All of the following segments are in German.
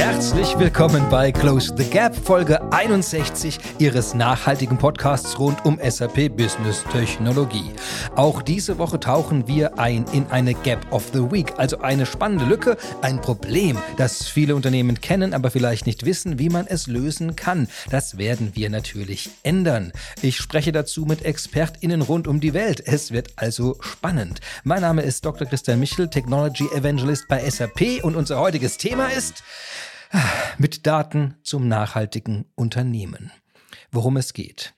Herzlich willkommen bei Close the Gap, Folge 61 Ihres nachhaltigen Podcasts rund um SAP Business Technologie. Auch diese Woche tauchen wir ein in eine Gap of the Week, also eine spannende Lücke, ein Problem, das viele Unternehmen kennen, aber vielleicht nicht wissen, wie man es lösen kann. Das werden wir natürlich ändern. Ich spreche dazu mit ExpertInnen rund um die Welt. Es wird also spannend. Mein Name ist Dr. Christian Michel, Technology Evangelist bei SAP und unser heutiges Thema ist mit Daten zum nachhaltigen Unternehmen. Worum es geht.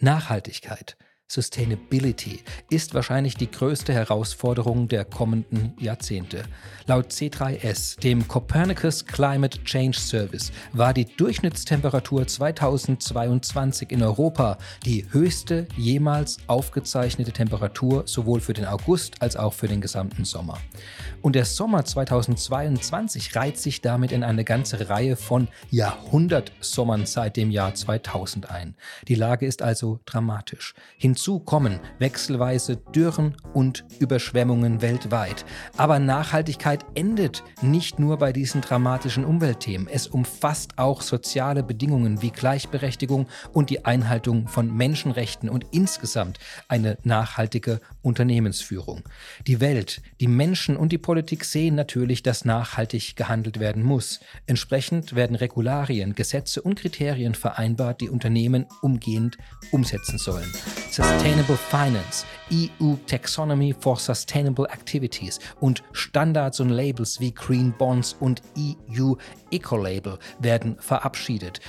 Nachhaltigkeit Sustainability ist wahrscheinlich die größte Herausforderung der kommenden Jahrzehnte. Laut C3S, dem Copernicus Climate Change Service, war die Durchschnittstemperatur 2022 in Europa die höchste jemals aufgezeichnete Temperatur sowohl für den August als auch für den gesamten Sommer. Und der Sommer 2022 reiht sich damit in eine ganze Reihe von Jahrhundertsommern seit dem Jahr 2000 ein. Die Lage ist also dramatisch. Hin Hinzu kommen wechselweise Dürren und Überschwemmungen weltweit. Aber Nachhaltigkeit endet nicht nur bei diesen dramatischen Umweltthemen. Es umfasst auch soziale Bedingungen wie Gleichberechtigung und die Einhaltung von Menschenrechten und insgesamt eine nachhaltige Unternehmensführung. Die Welt, die Menschen und die Politik sehen natürlich, dass nachhaltig gehandelt werden muss. Entsprechend werden Regularien, Gesetze und Kriterien vereinbart, die Unternehmen umgehend umsetzen sollen. Sustainable Finance, EU Taxonomy for Sustainable Activities und Standards und Labels wie Green Bonds und EU Ecolabel werden verabschiedet.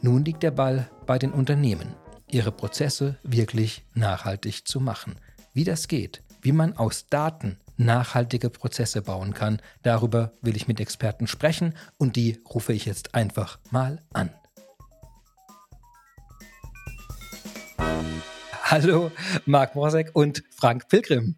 Nun liegt der Ball bei den Unternehmen, ihre Prozesse wirklich nachhaltig zu machen. Wie das geht, wie man aus Daten nachhaltige Prozesse bauen kann, darüber will ich mit Experten sprechen und die rufe ich jetzt einfach mal an. Hallo, Marc Morsek und Frank Pilgrim.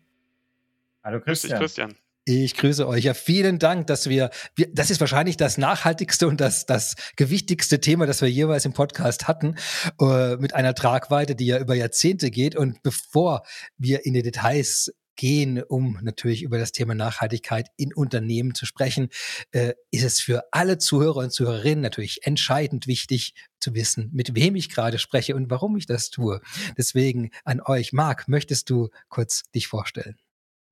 Hallo Christian. Grüß dich, Christian. Ich grüße euch. Ja, vielen Dank, dass wir, wir, das ist wahrscheinlich das nachhaltigste und das, das gewichtigste Thema, das wir jeweils im Podcast hatten, äh, mit einer Tragweite, die ja über Jahrzehnte geht. Und bevor wir in die Details gehen, um natürlich über das Thema Nachhaltigkeit in Unternehmen zu sprechen, äh, ist es für alle Zuhörer und Zuhörerinnen natürlich entscheidend wichtig zu wissen, mit wem ich gerade spreche und warum ich das tue. Deswegen an euch, Marc, möchtest du kurz dich vorstellen?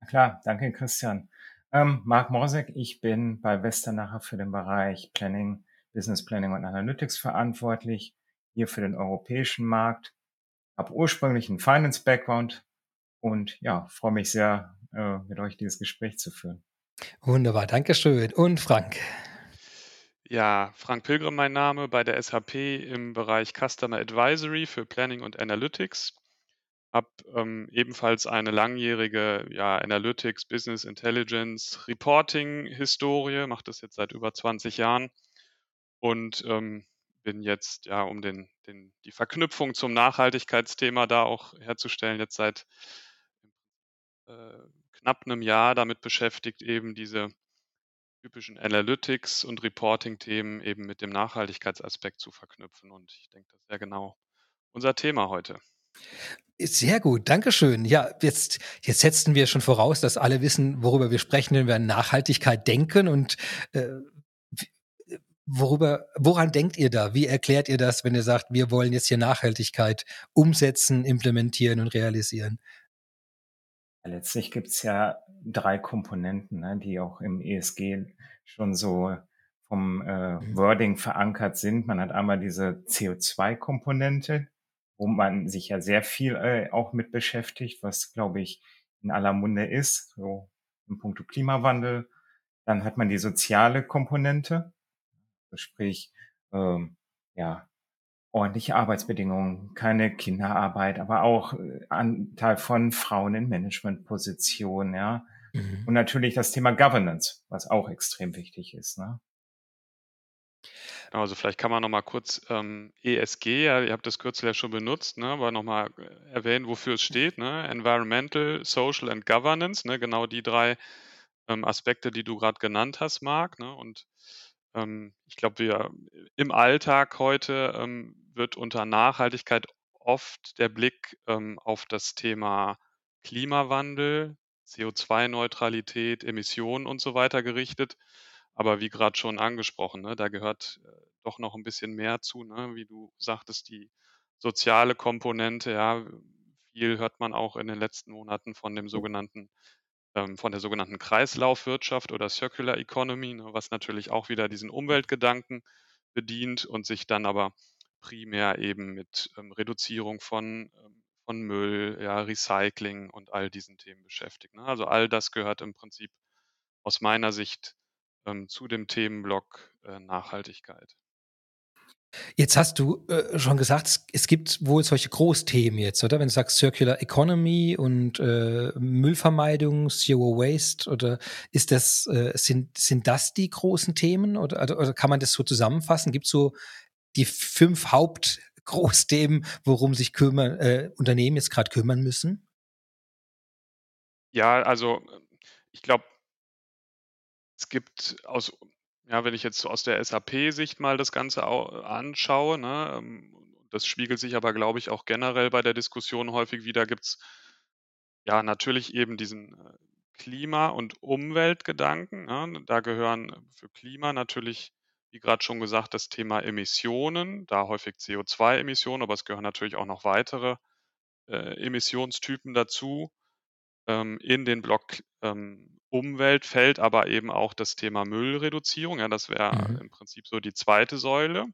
Klar, danke Christian. Ähm, Marc Morsek, ich bin bei Westernacher für den Bereich Planning, Business Planning und Analytics verantwortlich, hier für den europäischen Markt, habe ursprünglich einen Finance-Background, und ja, freue mich sehr, äh, mit euch dieses Gespräch zu führen. Wunderbar, Dankeschön. Und Frank? Ja, Frank Pilgrim mein Name bei der SAP im Bereich Customer Advisory für Planning und Analytics. Habe ähm, ebenfalls eine langjährige ja, Analytics, Business Intelligence, Reporting-Historie, mache das jetzt seit über 20 Jahren und ähm, bin jetzt, ja, um den, den, die Verknüpfung zum Nachhaltigkeitsthema da auch herzustellen, jetzt seit knapp einem Jahr damit beschäftigt, eben diese typischen Analytics- und Reporting-Themen eben mit dem Nachhaltigkeitsaspekt zu verknüpfen. Und ich denke, das wäre genau unser Thema heute. Sehr gut, Dankeschön. Ja, jetzt, jetzt setzen wir schon voraus, dass alle wissen, worüber wir sprechen, wenn wir an Nachhaltigkeit denken. Und äh, worüber, woran denkt ihr da? Wie erklärt ihr das, wenn ihr sagt, wir wollen jetzt hier Nachhaltigkeit umsetzen, implementieren und realisieren? Letztlich gibt's ja drei Komponenten, ne, die auch im ESG schon so vom äh, mhm. Wording verankert sind. Man hat einmal diese CO2-Komponente, wo man sich ja sehr viel äh, auch mit beschäftigt, was, glaube ich, in aller Munde ist, so im Punkto Klimawandel. Dann hat man die soziale Komponente, sprich, ähm, ja, ordentliche Arbeitsbedingungen, keine Kinderarbeit, aber auch äh, Anteil von Frauen in Managementpositionen, ja. Mhm. Und natürlich das Thema Governance, was auch extrem wichtig ist. Ne? Genau, also vielleicht kann man noch mal kurz ähm, ESG, ja, ihr habt das Kürzel ja schon benutzt, ne, aber noch mal äh, erwähnen, wofür es steht. Ne? Environmental, Social and Governance, ne? genau die drei ähm, Aspekte, die du gerade genannt hast, Marc. Ne? Und ähm, ich glaube, wir im Alltag heute ähm, wird unter Nachhaltigkeit oft der Blick ähm, auf das Thema Klimawandel, CO2-Neutralität, Emissionen und so weiter gerichtet. Aber wie gerade schon angesprochen, ne, da gehört äh, doch noch ein bisschen mehr zu, ne? Wie du sagtest, die soziale Komponente, ja. Viel hört man auch in den letzten Monaten von dem sogenannten ähm, von der sogenannten Kreislaufwirtschaft oder Circular Economy, ne, was natürlich auch wieder diesen Umweltgedanken bedient und sich dann aber primär eben mit ähm, Reduzierung von, ähm, von Müll, ja, Recycling und all diesen Themen beschäftigt. Ne? Also all das gehört im Prinzip aus meiner Sicht zu dem Themenblock äh, Nachhaltigkeit. Jetzt hast du äh, schon gesagt, es gibt wohl solche Großthemen jetzt, oder? Wenn du sagst Circular Economy und äh, Müllvermeidung, Zero Waste, oder ist das, äh, sind, sind das die großen Themen oder, oder, oder kann man das so zusammenfassen? Gibt es so die fünf Hauptgroßthemen, worum sich kümmern, äh, Unternehmen jetzt gerade kümmern müssen? Ja, also ich glaube, es gibt aus ja, wenn ich jetzt aus der SAP-Sicht mal das Ganze anschaue, ne, ähm, das spiegelt sich aber, glaube ich, auch generell bei der Diskussion häufig wieder, gibt es ja natürlich eben diesen äh, Klima- und Umweltgedanken. Ne? Da gehören für Klima natürlich, wie gerade schon gesagt, das Thema Emissionen, da häufig CO2-Emissionen, aber es gehören natürlich auch noch weitere äh, Emissionstypen dazu. Ähm, in den Block ähm, Umwelt fällt aber eben auch das Thema Müllreduzierung. Ja, das wäre Mhm. im Prinzip so die zweite Säule.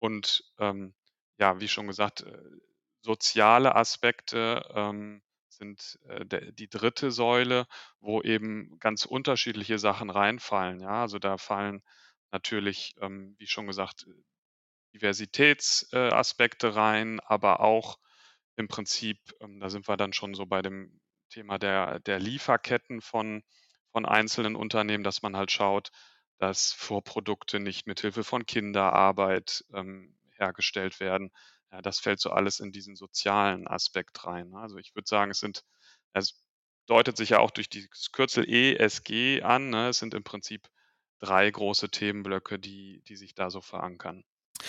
Und ähm, ja, wie schon gesagt, äh, soziale Aspekte ähm, sind äh, der, die dritte Säule, wo eben ganz unterschiedliche Sachen reinfallen. Ja, also da fallen natürlich, ähm, wie schon gesagt, Diversitätsaspekte rein, aber auch im Prinzip, ähm, da sind wir dann schon so bei dem Thema der, der Lieferketten von, von einzelnen Unternehmen, dass man halt schaut, dass Vorprodukte nicht mit Hilfe von Kinderarbeit ähm, hergestellt werden. Ja, das fällt so alles in diesen sozialen Aspekt rein. Ne? Also ich würde sagen, es sind, es deutet sich ja auch durch das Kürzel ESG an. Ne? Es sind im Prinzip drei große Themenblöcke, die, die sich da so verankern.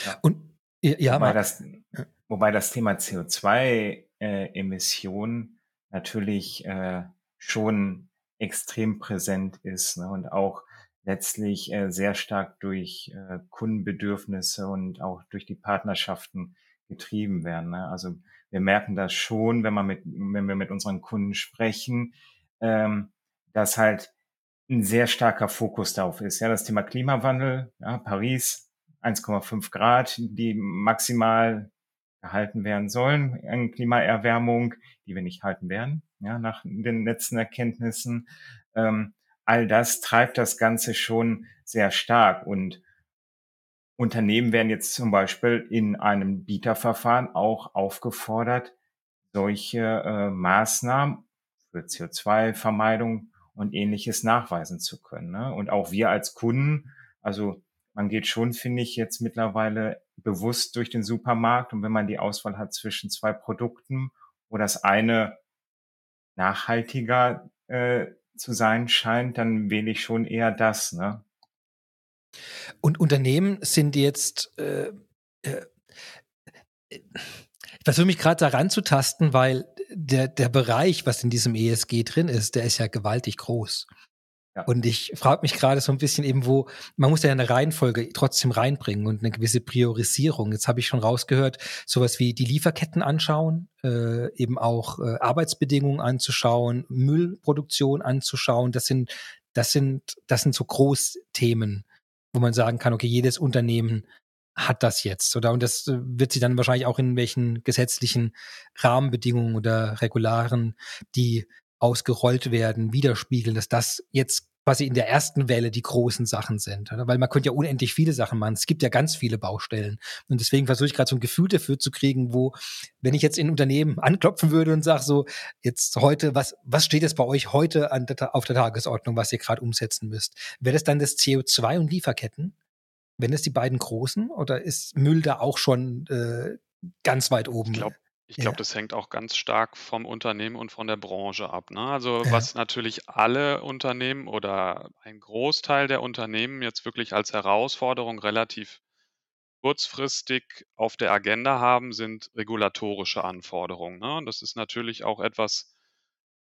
Ja. Und ja, wobei, das, wobei das Thema CO2-Emissionen äh, natürlich äh, schon extrem präsent ist ne? und auch letztlich äh, sehr stark durch äh, Kundenbedürfnisse und auch durch die Partnerschaften getrieben werden. Ne? Also wir merken das schon, wenn, man mit, wenn wir mit unseren Kunden sprechen, ähm, dass halt ein sehr starker Fokus darauf ist. Ja, das Thema Klimawandel, ja, Paris 1,5 Grad, die maximal gehalten werden sollen an Klimaerwärmung, die wir nicht halten werden, ja, nach den letzten Erkenntnissen. Ähm, all das treibt das Ganze schon sehr stark und Unternehmen werden jetzt zum Beispiel in einem Bieterverfahren auch aufgefordert, solche äh, Maßnahmen für CO2-Vermeidung und ähnliches nachweisen zu können. Ne? Und auch wir als Kunden, also man geht schon, finde ich, jetzt mittlerweile bewusst durch den Supermarkt und wenn man die Auswahl hat zwischen zwei Produkten, wo das eine nachhaltiger äh, zu sein scheint, dann wähle ich schon eher das. Ne? Und Unternehmen sind jetzt, äh, äh, ich versuche mich gerade daran zu tasten, weil der, der Bereich, was in diesem ESG drin ist, der ist ja gewaltig groß. Ja. Und ich frage mich gerade so ein bisschen eben, wo, man muss ja eine Reihenfolge trotzdem reinbringen und eine gewisse Priorisierung. Jetzt habe ich schon rausgehört, sowas wie die Lieferketten anschauen, äh, eben auch äh, Arbeitsbedingungen anzuschauen, Müllproduktion anzuschauen. Das sind, das sind, das sind so Großthemen, wo man sagen kann, okay, jedes Unternehmen hat das jetzt, oder? Und das äh, wird sie dann wahrscheinlich auch in welchen gesetzlichen Rahmenbedingungen oder Regularen, die ausgerollt werden, widerspiegeln, dass das jetzt quasi in der ersten Welle die großen Sachen sind. Oder? Weil man könnte ja unendlich viele Sachen machen. Es gibt ja ganz viele Baustellen. Und deswegen versuche ich gerade so ein Gefühl dafür zu kriegen, wo, wenn ich jetzt in Unternehmen anklopfen würde und sage so, jetzt heute, was, was steht jetzt bei euch heute an der, auf der Tagesordnung, was ihr gerade umsetzen müsst? Wäre das dann das CO2 und Lieferketten? Wenn es die beiden großen oder ist Müll da auch schon äh, ganz weit oben? Ich glaube, ich glaube, ja. das hängt auch ganz stark vom Unternehmen und von der Branche ab. Ne? Also ja. was natürlich alle Unternehmen oder ein Großteil der Unternehmen jetzt wirklich als Herausforderung relativ kurzfristig auf der Agenda haben, sind regulatorische Anforderungen. Ne? Und das ist natürlich auch etwas,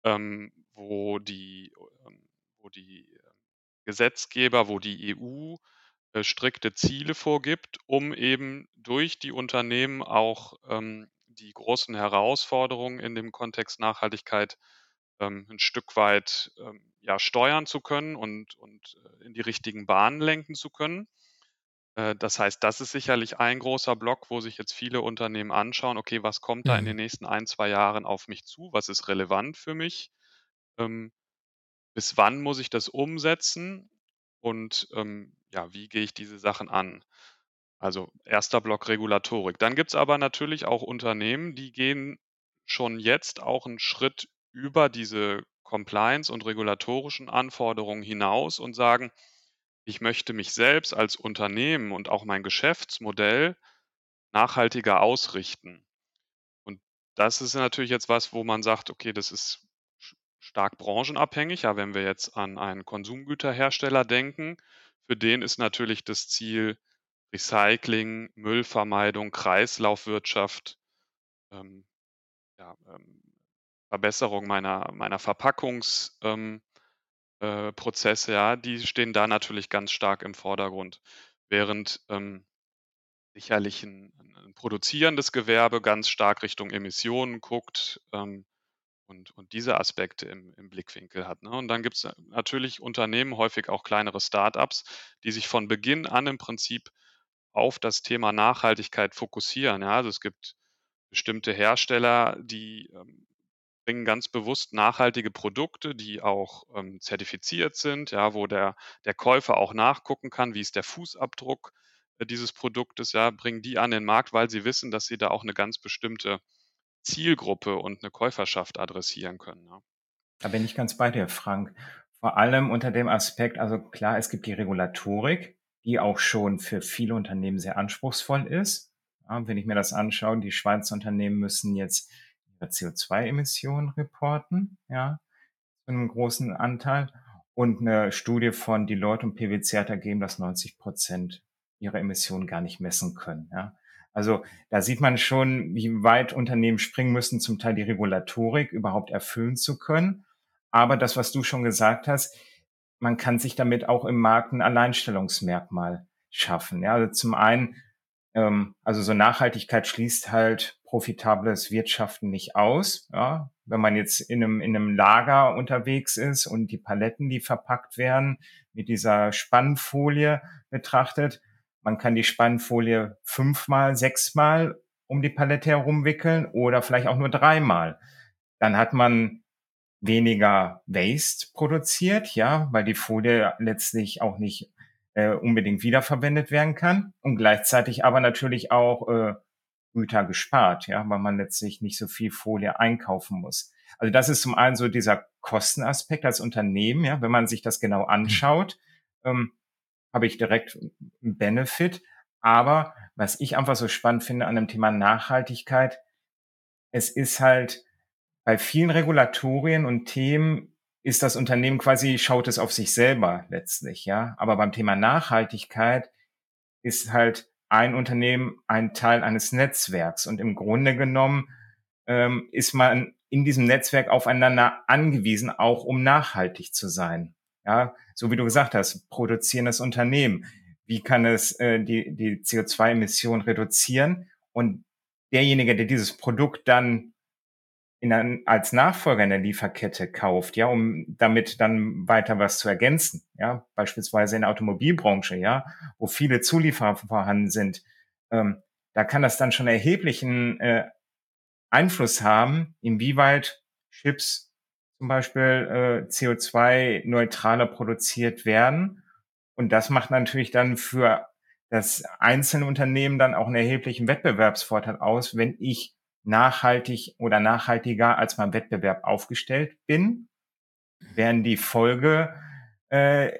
ähm, wo die, ähm, wo die Gesetzgeber, wo die EU äh, strikte Ziele vorgibt, um eben durch die Unternehmen auch ähm, die großen Herausforderungen in dem Kontext Nachhaltigkeit ähm, ein Stück weit ähm, ja, steuern zu können und, und äh, in die richtigen Bahnen lenken zu können. Äh, das heißt, das ist sicherlich ein großer Block, wo sich jetzt viele Unternehmen anschauen, okay, was kommt da in den mhm. nächsten ein, zwei Jahren auf mich zu? Was ist relevant für mich? Ähm, bis wann muss ich das umsetzen? Und ähm, ja, wie gehe ich diese Sachen an? Also erster Block Regulatorik. Dann gibt es aber natürlich auch Unternehmen, die gehen schon jetzt auch einen Schritt über diese Compliance und regulatorischen Anforderungen hinaus und sagen, ich möchte mich selbst als Unternehmen und auch mein Geschäftsmodell nachhaltiger ausrichten. Und das ist natürlich jetzt was, wo man sagt, okay, das ist stark branchenabhängig. Ja, wenn wir jetzt an einen Konsumgüterhersteller denken, für den ist natürlich das Ziel Recycling, Müllvermeidung, Kreislaufwirtschaft, ähm, ja, ähm, Verbesserung meiner, meiner Verpackungs, ähm, äh, ja, die stehen da natürlich ganz stark im Vordergrund. Während ähm, sicherlich ein, ein, produzierendes Gewerbe ganz stark Richtung Emissionen guckt ähm, und, und diese Aspekte im, im Blickwinkel hat. Ne? Und dann gibt es natürlich Unternehmen, häufig auch kleinere Startups, die sich von Beginn an im Prinzip auf das Thema Nachhaltigkeit fokussieren. Ja? Also es gibt bestimmte Hersteller, die ähm, bringen ganz bewusst nachhaltige Produkte, die auch ähm, zertifiziert sind, ja, wo der, der Käufer auch nachgucken kann, wie ist der Fußabdruck äh, dieses Produktes, ja, bringen die an den Markt, weil sie wissen, dass sie da auch eine ganz bestimmte Zielgruppe und eine Käuferschaft adressieren können. Ja. Da bin ich ganz bei dir, Frank. Vor allem unter dem Aspekt, also klar, es gibt die Regulatorik, die auch schon für viele Unternehmen sehr anspruchsvoll ist. Wenn ich mir das anschaue, die Schweizer Unternehmen müssen jetzt CO2-Emissionen reporten, ja, zu einem großen Anteil. Und eine Studie von Deloitte und PwC hat ergeben, dass 90 Prozent ihre Emissionen gar nicht messen können. Ja. Also da sieht man schon, wie weit Unternehmen springen müssen, zum Teil die Regulatorik überhaupt erfüllen zu können. Aber das, was du schon gesagt hast, man kann sich damit auch im Markt ein Alleinstellungsmerkmal schaffen. Ja, also zum einen, ähm, also so Nachhaltigkeit schließt halt profitables Wirtschaften nicht aus. Ja? Wenn man jetzt in einem, in einem Lager unterwegs ist und die Paletten, die verpackt werden, mit dieser Spannfolie betrachtet, man kann die Spannfolie fünfmal, sechsmal um die Palette herumwickeln oder vielleicht auch nur dreimal. Dann hat man weniger Waste produziert, ja, weil die Folie letztlich auch nicht äh, unbedingt wiederverwendet werden kann und gleichzeitig aber natürlich auch äh, Güter gespart, ja, weil man letztlich nicht so viel Folie einkaufen muss. Also das ist zum einen so dieser Kostenaspekt als Unternehmen, ja, wenn man sich das genau mhm. anschaut, ähm, habe ich direkt einen Benefit. Aber was ich einfach so spannend finde an dem Thema Nachhaltigkeit, es ist halt bei vielen Regulatorien und Themen ist das Unternehmen quasi, schaut es auf sich selber letztlich, ja. Aber beim Thema Nachhaltigkeit ist halt ein Unternehmen ein Teil eines Netzwerks. Und im Grunde genommen ähm, ist man in diesem Netzwerk aufeinander angewiesen, auch um nachhaltig zu sein. Ja, so wie du gesagt hast, produzierendes Unternehmen. Wie kann es äh, die, die CO2-Emissionen reduzieren? Und derjenige, der dieses Produkt dann in als Nachfolger in der Lieferkette kauft, ja, um damit dann weiter was zu ergänzen, ja, beispielsweise in der Automobilbranche, ja, wo viele Zulieferer vorhanden sind, ähm, da kann das dann schon erheblichen äh, Einfluss haben, inwieweit Chips zum Beispiel äh, CO2-neutraler produziert werden. Und das macht natürlich dann für das einzelne Unternehmen dann auch einen erheblichen Wettbewerbsvorteil aus, wenn ich nachhaltig oder nachhaltiger als mein Wettbewerb aufgestellt bin, werden die Folgeunternehmen äh,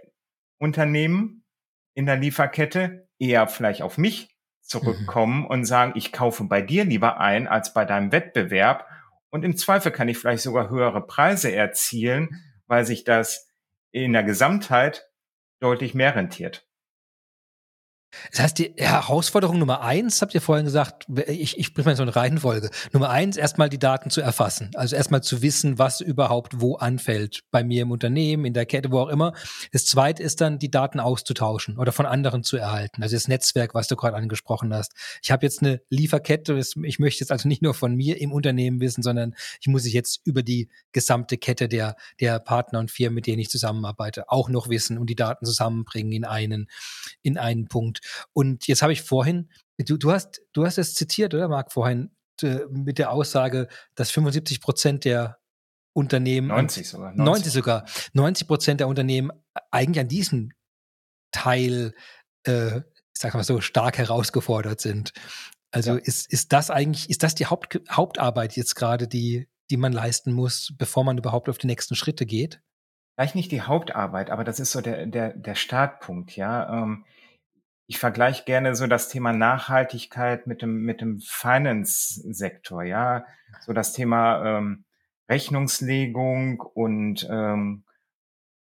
in der Lieferkette eher vielleicht auf mich zurückkommen mhm. und sagen, ich kaufe bei dir lieber ein als bei deinem Wettbewerb. Und im Zweifel kann ich vielleicht sogar höhere Preise erzielen, weil sich das in der Gesamtheit deutlich mehr rentiert. Das heißt, die Herausforderung Nummer eins, habt ihr vorhin gesagt, ich, ich bringe mal so eine Reihenfolge. Nummer eins, erstmal die Daten zu erfassen. Also erstmal zu wissen, was überhaupt wo anfällt. Bei mir im Unternehmen, in der Kette, wo auch immer. Das zweite ist dann, die Daten auszutauschen oder von anderen zu erhalten. Also das Netzwerk, was du gerade angesprochen hast. Ich habe jetzt eine Lieferkette. Ich möchte jetzt also nicht nur von mir im Unternehmen wissen, sondern ich muss ich jetzt über die gesamte Kette der, der Partner und Firmen, mit denen ich zusammenarbeite, auch noch wissen und die Daten zusammenbringen in einen, in einen Punkt. Und jetzt habe ich vorhin, du, du hast, du hast es zitiert, oder Marc, vorhin äh, mit der Aussage, dass 75 Prozent der Unternehmen 90 sogar 90. 90 sogar 90 Prozent der Unternehmen eigentlich an diesem Teil äh, ich sag mal so stark herausgefordert sind. Also ja. ist ist das eigentlich ist das die Haupt, Hauptarbeit jetzt gerade die die man leisten muss, bevor man überhaupt auf die nächsten Schritte geht? Vielleicht nicht die Hauptarbeit, aber das ist so der der der Startpunkt, ja. Ähm, ich vergleiche gerne so das Thema Nachhaltigkeit mit dem, mit dem Finance-Sektor, ja. So das Thema ähm, Rechnungslegung und ähm,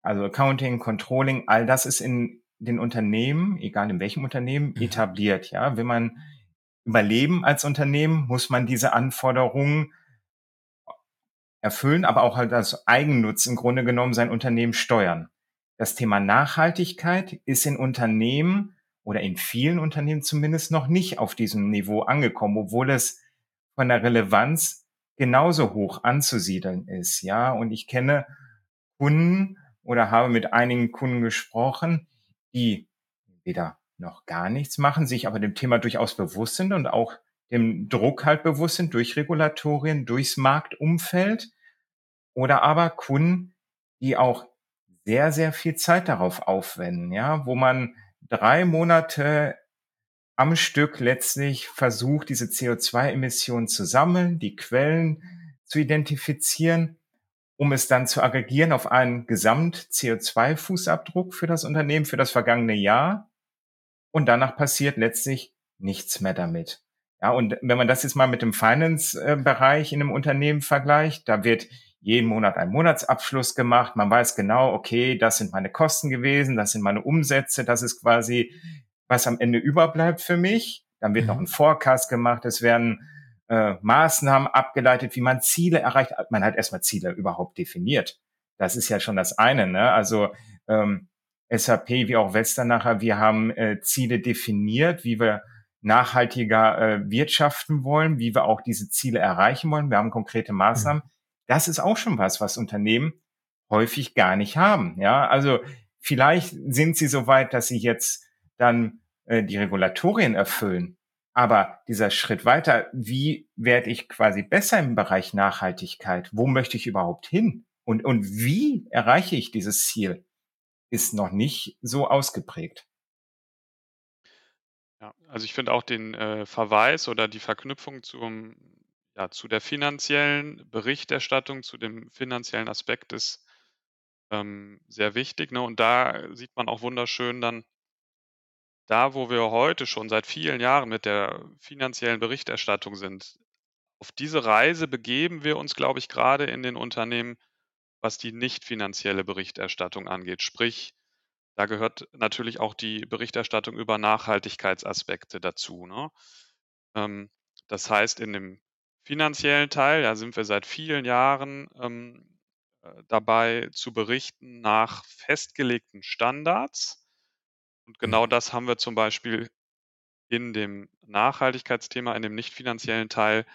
also Accounting, Controlling, all das ist in den Unternehmen, egal in welchem Unternehmen, mhm. etabliert, ja. Wenn man überleben als Unternehmen, muss man diese Anforderungen erfüllen, aber auch halt als Eigennutz im Grunde genommen sein Unternehmen steuern. Das Thema Nachhaltigkeit ist in Unternehmen oder in vielen Unternehmen zumindest noch nicht auf diesem Niveau angekommen, obwohl es von der Relevanz genauso hoch anzusiedeln ist. Ja, und ich kenne Kunden oder habe mit einigen Kunden gesprochen, die weder noch gar nichts machen, sich aber dem Thema durchaus bewusst sind und auch dem Druck halt bewusst sind durch Regulatorien, durchs Marktumfeld oder aber Kunden, die auch sehr, sehr viel Zeit darauf aufwenden, ja, wo man drei Monate am Stück letztlich versucht, diese CO2-Emissionen zu sammeln, die Quellen zu identifizieren, um es dann zu aggregieren auf einen Gesamt-CO2-Fußabdruck für das Unternehmen für das vergangene Jahr. Und danach passiert letztlich nichts mehr damit. Ja, und wenn man das jetzt mal mit dem Finance-Bereich in einem Unternehmen vergleicht, da wird jeden Monat ein Monatsabschluss gemacht. Man weiß genau, okay, das sind meine Kosten gewesen, das sind meine Umsätze, das ist quasi, was am Ende überbleibt für mich. Dann wird mhm. noch ein Forecast gemacht, es werden äh, Maßnahmen abgeleitet, wie man Ziele erreicht. Man hat erstmal Ziele überhaupt definiert. Das ist ja schon das eine. Ne? Also ähm, SAP wie auch Westernacher, wir haben äh, Ziele definiert, wie wir nachhaltiger äh, wirtschaften wollen, wie wir auch diese Ziele erreichen wollen. Wir haben konkrete Maßnahmen. Mhm. Das ist auch schon was, was Unternehmen häufig gar nicht haben. Ja, also vielleicht sind sie so weit, dass sie jetzt dann äh, die Regulatorien erfüllen. Aber dieser Schritt weiter, wie werde ich quasi besser im Bereich Nachhaltigkeit? Wo möchte ich überhaupt hin? Und, und wie erreiche ich dieses Ziel? Ist noch nicht so ausgeprägt. Ja, also ich finde auch den äh, Verweis oder die Verknüpfung zum ja, zu der finanziellen Berichterstattung, zu dem finanziellen Aspekt ist ähm, sehr wichtig. Ne? Und da sieht man auch wunderschön dann, da wo wir heute schon seit vielen Jahren mit der finanziellen Berichterstattung sind, auf diese Reise begeben wir uns, glaube ich, gerade in den Unternehmen, was die nicht finanzielle Berichterstattung angeht. Sprich, da gehört natürlich auch die Berichterstattung über Nachhaltigkeitsaspekte dazu. Ne? Ähm, das heißt, in dem finanziellen Teil, da sind wir seit vielen Jahren ähm, äh, dabei zu berichten nach festgelegten Standards. Und genau mhm. das haben wir zum Beispiel in dem Nachhaltigkeitsthema, in dem nicht finanziellen Teil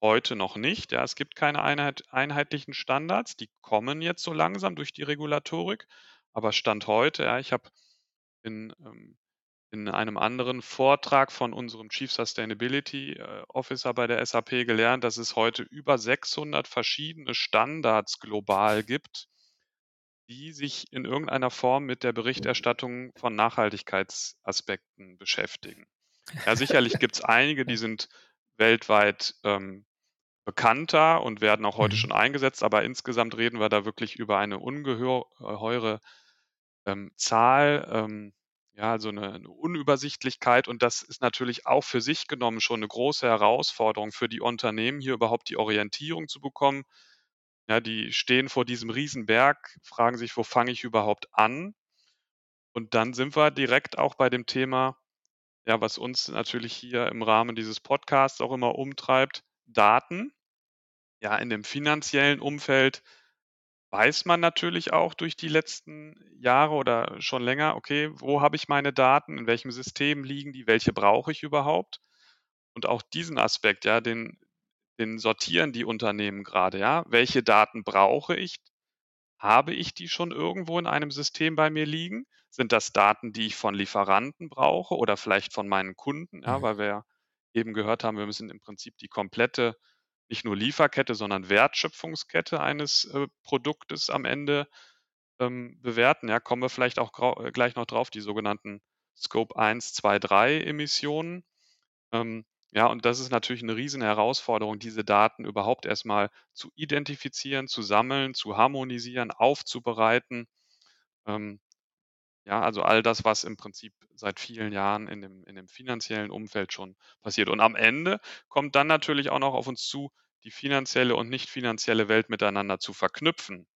heute noch nicht. Ja, es gibt keine Einheit, einheitlichen Standards, die kommen jetzt so langsam durch die Regulatorik. Aber Stand heute, ja, ich habe in ähm, in einem anderen Vortrag von unserem Chief Sustainability äh, Officer bei der SAP gelernt, dass es heute über 600 verschiedene Standards global gibt, die sich in irgendeiner Form mit der Berichterstattung von Nachhaltigkeitsaspekten beschäftigen. Ja, sicherlich gibt es einige, die sind weltweit ähm, bekannter und werden auch heute mhm. schon eingesetzt, aber insgesamt reden wir da wirklich über eine ungeheure ähm, Zahl. Ähm, ja, so eine, eine Unübersichtlichkeit und das ist natürlich auch für sich genommen schon eine große Herausforderung für die Unternehmen, hier überhaupt die Orientierung zu bekommen. Ja, die stehen vor diesem Riesenberg, fragen sich, wo fange ich überhaupt an? Und dann sind wir direkt auch bei dem Thema ja, was uns natürlich hier im Rahmen dieses Podcasts auch immer umtreibt, Daten. Ja, in dem finanziellen Umfeld weiß man natürlich auch durch die letzten Jahre oder schon länger, okay, wo habe ich meine Daten, in welchem System liegen die, welche brauche ich überhaupt? Und auch diesen Aspekt, ja, den, den sortieren die Unternehmen gerade, ja. Welche Daten brauche ich? Habe ich die schon irgendwo in einem System bei mir liegen? Sind das Daten, die ich von Lieferanten brauche oder vielleicht von meinen Kunden? Ja, Mhm. weil wir eben gehört haben, wir müssen im Prinzip die komplette, nicht nur Lieferkette, sondern Wertschöpfungskette eines äh, Produktes am Ende ähm, bewerten. Ja, kommen wir vielleicht auch äh, gleich noch drauf, die sogenannten Scope 1, 2, 3 Emissionen. Ähm, ja, und das ist natürlich eine riesen Herausforderung, diese Daten überhaupt erstmal zu identifizieren, zu sammeln, zu harmonisieren, aufzubereiten. Ähm, ja, also all das, was im Prinzip seit vielen Jahren in dem in dem finanziellen Umfeld schon passiert. Und am Ende kommt dann natürlich auch noch auf uns zu, die finanzielle und nicht finanzielle Welt miteinander zu verknüpfen.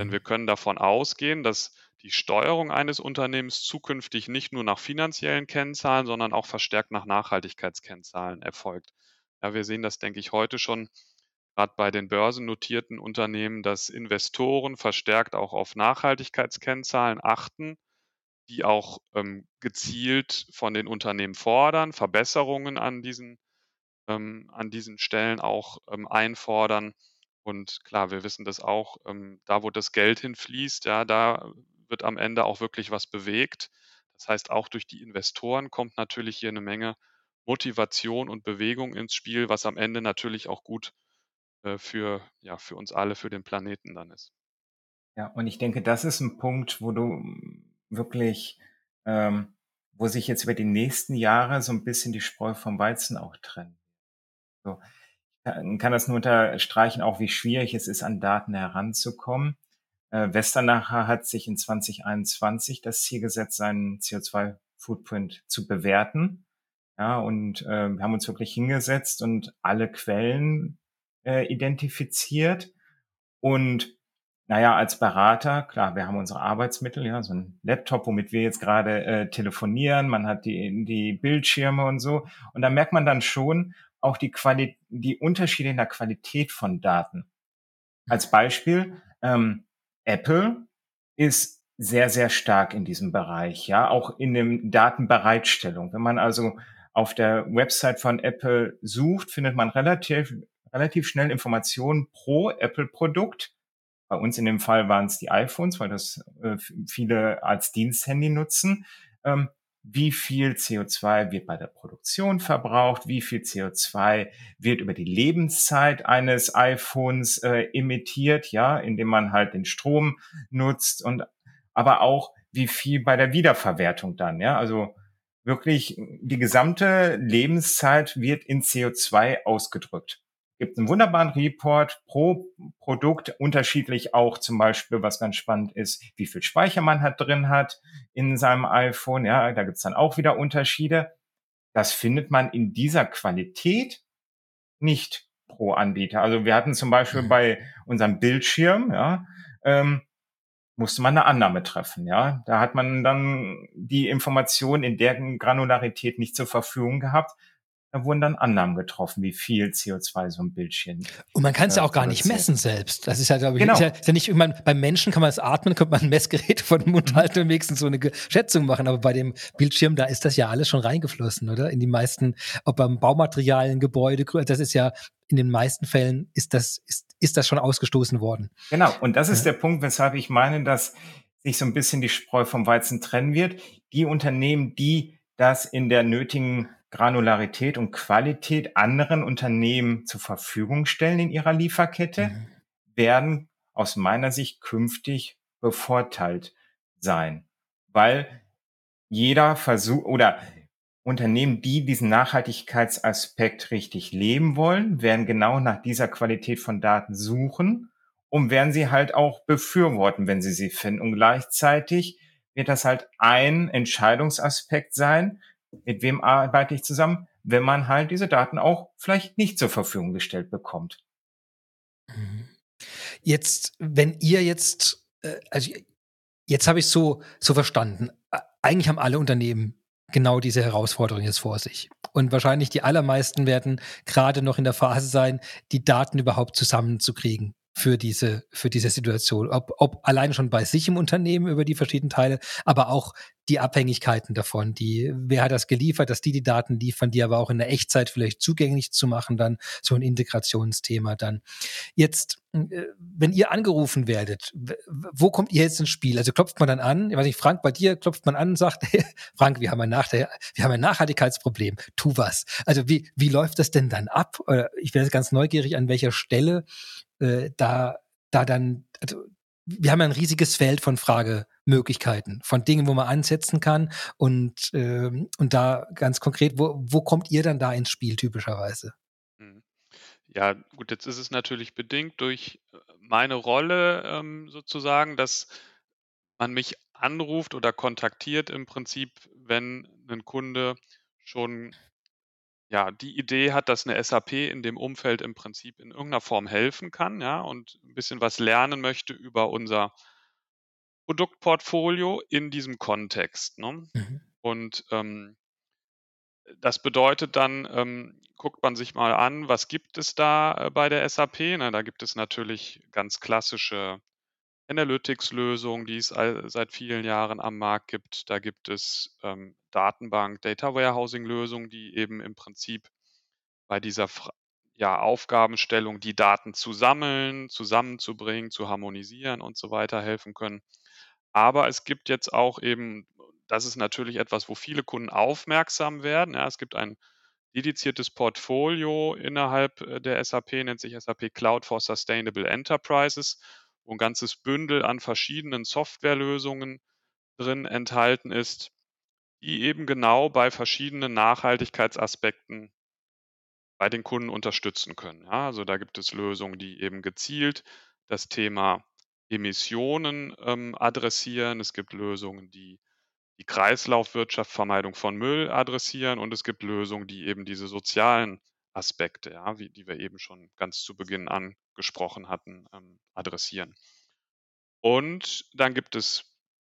Denn wir Mhm. können davon ausgehen, dass die Steuerung eines Unternehmens zukünftig nicht nur nach finanziellen Kennzahlen, sondern auch verstärkt nach Nachhaltigkeitskennzahlen erfolgt. Ja, wir sehen das, denke ich, heute schon gerade bei den börsennotierten Unternehmen, dass Investoren verstärkt auch auf Nachhaltigkeitskennzahlen achten, die auch ähm, gezielt von den Unternehmen fordern, Verbesserungen an diesen ähm, an diesen Stellen auch ähm, einfordern. Und klar, wir wissen das auch, ähm, da wo das Geld hinfließt, ja, da wird am Ende auch wirklich was bewegt. Das heißt, auch durch die Investoren kommt natürlich hier eine Menge Motivation und Bewegung ins Spiel, was am Ende natürlich auch gut äh, für, ja, für uns alle, für den Planeten dann ist. Ja, und ich denke, das ist ein Punkt, wo du wirklich, ähm, wo sich jetzt über die nächsten Jahre so ein bisschen die Spreu vom Weizen auch trennen. So, ich kann das nur unterstreichen, auch wie schwierig es ist, an Daten heranzukommen. Äh, Westernacher hat sich in 2021 das Ziel gesetzt, seinen CO2-Footprint zu bewerten. Ja, und äh, wir haben uns wirklich hingesetzt und alle Quellen äh, identifiziert. Und naja, als Berater, klar, wir haben unsere Arbeitsmittel, ja, so ein Laptop, womit wir jetzt gerade äh, telefonieren, man hat die, die Bildschirme und so. Und da merkt man dann schon auch die, Quali die Unterschiede in der Qualität von Daten. Als Beispiel, ähm, Apple ist sehr, sehr stark in diesem Bereich, ja, auch in dem Datenbereitstellung. Wenn man also auf der Website von Apple sucht, findet man relativ, relativ schnell Informationen pro Apple-Produkt. Bei uns in dem Fall waren es die iPhones, weil das äh, viele als Diensthandy nutzen. Ähm, wie viel CO2 wird bei der Produktion verbraucht, wie viel CO2 wird über die Lebenszeit eines iPhones äh, emittiert, ja, indem man halt den Strom nutzt und aber auch wie viel bei der Wiederverwertung dann, ja, also wirklich die gesamte Lebenszeit wird in CO2 ausgedrückt. Gibt einen wunderbaren Report pro Produkt, unterschiedlich auch zum Beispiel, was ganz spannend ist, wie viel Speicher man hat drin hat in seinem iPhone. Ja, da gibt's dann auch wieder Unterschiede. Das findet man in dieser Qualität nicht pro Anbieter. Also wir hatten zum Beispiel Mhm. bei unserem Bildschirm, ja, ähm, musste man eine Annahme treffen, ja. Da hat man dann die Information in der Granularität nicht zur Verfügung gehabt. Da wurden dann Annahmen getroffen, wie viel CO2 so ein Bildschirm. Und man kann es ja äh, auch gar nicht messen selbst. Das ist ja, glaube ich, Genau. ist ja, ist ja nicht, ich meine, beim Menschen kann man es atmen, könnte man ein Messgerät vor den Mund Mhm. halten und wenigstens so eine Schätzung machen. Aber bei dem Bildschirm, da ist das ja alles schon reingeflossen, oder? In die meisten, ob beim Baumaterialien, Gebäude, das ist ja, in den meisten Fällen ist das, ist, ist das schon ausgestoßen worden. Genau, und das ist Ja. der Punkt, weshalb ich meine, dass sich so ein bisschen die Spreu vom Weizen trennen wird. Die Unternehmen, die das in der nötigen Granularität und Qualität anderen Unternehmen zur Verfügung stellen in ihrer Lieferkette, Mhm. werden aus meiner Sicht künftig bevorteilt sein, weil jeder Versuch oder Unternehmen, die diesen Nachhaltigkeitsaspekt richtig leben wollen, werden genau nach dieser Qualität von Daten suchen und werden sie halt auch befürworten, wenn sie sie finden. Und gleichzeitig wird das halt ein Entscheidungsaspekt sein, mit wem arbeite ich zusammen, wenn man halt diese Daten auch vielleicht nicht zur Verfügung gestellt bekommt. Mhm. Jetzt, wenn ihr jetzt, äh, also jetzt habe ich so so verstanden. Eigentlich haben alle Unternehmen genau diese Herausforderung jetzt vor sich. Und wahrscheinlich die allermeisten werden gerade noch in der Phase sein, die Daten überhaupt zusammenzukriegen für diese, für diese Situation. Ob, ob allein schon bei sich im Unternehmen über die verschiedenen Teile, aber auch die Abhängigkeiten davon. Die, wer hat das geliefert, dass die die Daten liefern, die aber auch in der Echtzeit vielleicht zugänglich zu machen, dann so ein Integrationsthema dann. Jetzt, äh, wenn ihr angerufen werdet, wo kommt ihr jetzt ins Spiel? Also klopft man dann an, ich weiß nicht, Frank, bei dir klopft man an und sagt, Frank, wir haben ein, wir haben ein Nachhaltigkeitsproblem, tu was. Also wie, wie läuft das denn dann ab? Ich wäre ganz neugierig, an welcher Stelle äh, da, da dann, also wir haben ein riesiges Feld von Fragemöglichkeiten, von Dingen, wo man ansetzen kann und, ähm, und da ganz konkret, wo, wo kommt ihr dann da ins Spiel typischerweise? Mhm. Ja, gut, jetzt ist es natürlich bedingt durch äh, meine Rolle ähm, sozusagen, dass man mich anruft oder kontaktiert im Prinzip, wenn ein Kunde schon ja, die Idee hat, dass eine SAP in dem Umfeld im Prinzip in irgendeiner Form helfen kann, ja, und ein bisschen was lernen möchte über unser Produktportfolio in diesem Kontext, ne? Mhm. Und, ähm, das bedeutet dann, ähm, guckt man sich mal an, was gibt es da, äh, bei der SAP, ne? Da gibt es natürlich ganz klassische Analytics-Lösung, die es seit vielen Jahren am Markt gibt. Da gibt es ähm, Datenbank, Data Warehousing-Lösungen, die eben im Prinzip bei dieser ja, Aufgabenstellung, die Daten zu sammeln, zusammenzubringen, zu harmonisieren und so weiter helfen können. Aber es gibt jetzt auch eben, das ist natürlich etwas, wo viele Kunden aufmerksam werden. Ja, es gibt ein dediziertes Portfolio innerhalb äh, der SAP, nennt sich SAP Cloud for Sustainable Enterprises wo ein ganzes Bündel an verschiedenen Softwarelösungen drin enthalten ist, die eben genau bei verschiedenen Nachhaltigkeitsaspekten bei den Kunden unterstützen können. Ja, also da gibt es Lösungen, die eben gezielt das Thema Emissionen ähm, adressieren. Es gibt Lösungen, die die Kreislaufwirtschaft, Vermeidung von Müll adressieren und es gibt Lösungen, die eben diese sozialen Aspekte, ja, wie, die wir eben schon ganz zu Beginn angesprochen hatten, ähm, adressieren. Und dann gibt es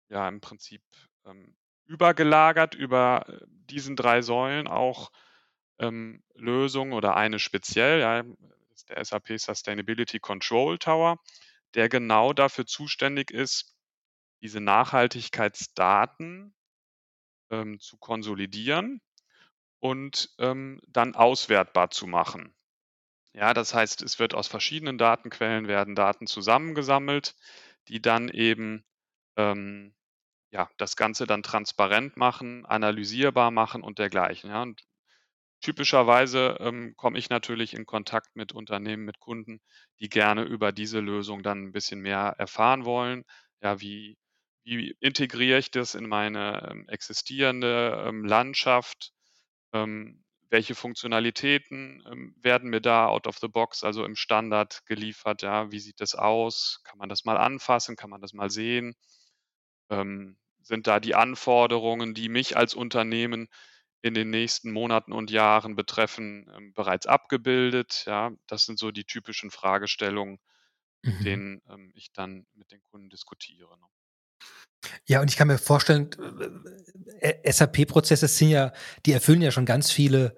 ja im Prinzip ähm, übergelagert über äh, diesen drei Säulen auch ähm, Lösungen oder eine speziell, ja, ist der SAP Sustainability Control Tower, der genau dafür zuständig ist, diese Nachhaltigkeitsdaten ähm, zu konsolidieren und ähm, dann auswertbar zu machen. Ja, das heißt, es wird aus verschiedenen Datenquellen werden Daten zusammengesammelt, die dann eben ähm, ja, das Ganze dann transparent machen, analysierbar machen und dergleichen. Ja. Und typischerweise ähm, komme ich natürlich in Kontakt mit Unternehmen, mit Kunden, die gerne über diese Lösung dann ein bisschen mehr erfahren wollen. Ja, wie, wie integriere ich das in meine ähm, existierende ähm, Landschaft? ähm, welche Funktionalitäten ähm, werden mir da out of the box, also im Standard geliefert, ja, wie sieht das aus? Kann man das mal anfassen? Kann man das mal sehen? Ähm, sind da die Anforderungen, die mich als Unternehmen in den nächsten Monaten und Jahren betreffen, ähm, bereits abgebildet? Ja, das sind so die typischen Fragestellungen, mit mhm. denen ähm, ich dann mit den Kunden diskutiere. Ne? Ja, und ich kann mir vorstellen, äh, äh, SAP-Prozesse sind ja, die erfüllen ja schon ganz viele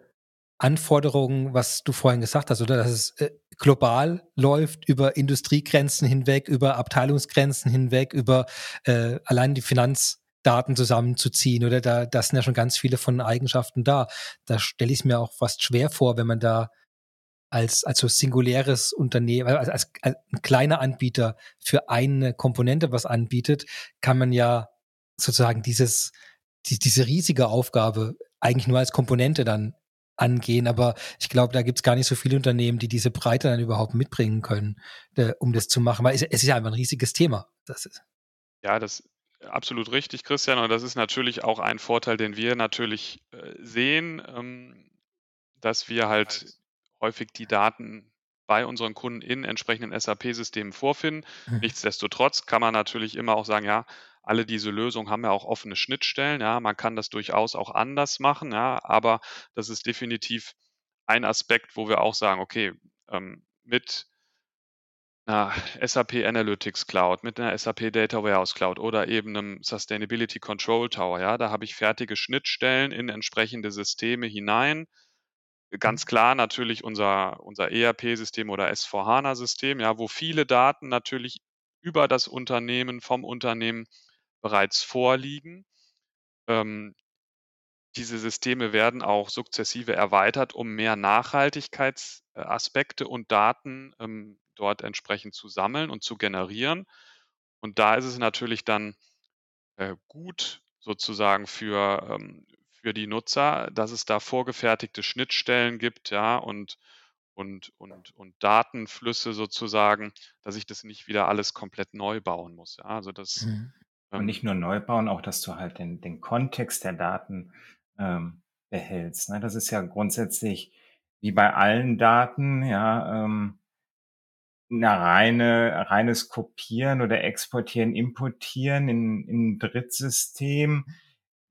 Anforderungen, was du vorhin gesagt hast, oder? Dass es äh, global läuft, über Industriegrenzen hinweg, über Abteilungsgrenzen hinweg, über äh, allein die Finanzdaten zusammenzuziehen, oder? Da, das sind ja schon ganz viele von Eigenschaften da. Da stelle ich es mir auch fast schwer vor, wenn man da als, als so singuläres Unternehmen, als, als, als ein kleiner Anbieter für eine Komponente was anbietet, kann man ja sozusagen dieses, die, diese riesige Aufgabe eigentlich nur als Komponente dann angehen. Aber ich glaube, da gibt es gar nicht so viele Unternehmen, die diese Breite dann überhaupt mitbringen können, äh, um das zu machen. Weil es, es ist ja einfach ein riesiges Thema. Das ist. Ja, das ist absolut richtig, Christian. Und das ist natürlich auch ein Vorteil, den wir natürlich äh, sehen, ähm, dass wir halt häufig die Daten bei unseren Kunden in entsprechenden SAP-Systemen vorfinden. Mhm. Nichtsdestotrotz kann man natürlich immer auch sagen, ja, alle diese Lösungen haben ja auch offene Schnittstellen. Ja, man kann das durchaus auch anders machen. Ja, aber das ist definitiv ein Aspekt, wo wir auch sagen, okay, ähm, mit einer SAP Analytics Cloud, mit einer SAP Data Warehouse Cloud oder eben einem Sustainability Control Tower, ja, da habe ich fertige Schnittstellen in entsprechende Systeme hinein. Ganz klar natürlich unser, unser ERP-System oder S4HANA-System, ja, wo viele Daten natürlich über das Unternehmen, vom Unternehmen bereits vorliegen. Ähm, diese Systeme werden auch sukzessive erweitert, um mehr Nachhaltigkeitsaspekte und Daten ähm, dort entsprechend zu sammeln und zu generieren. Und da ist es natürlich dann äh, gut sozusagen für, ähm, für die Nutzer, dass es da vorgefertigte Schnittstellen gibt, ja, und, und, und, und Datenflüsse sozusagen, dass ich das nicht wieder alles komplett neu bauen muss. Ja. Also das, mhm. Und nicht nur neu bauen, auch dass du halt den, den Kontext der Daten ähm, behältst. Ne? Das ist ja grundsätzlich wie bei allen Daten, ja, ähm, eine reine, reines Kopieren oder Exportieren, Importieren in, in ein Drittsystem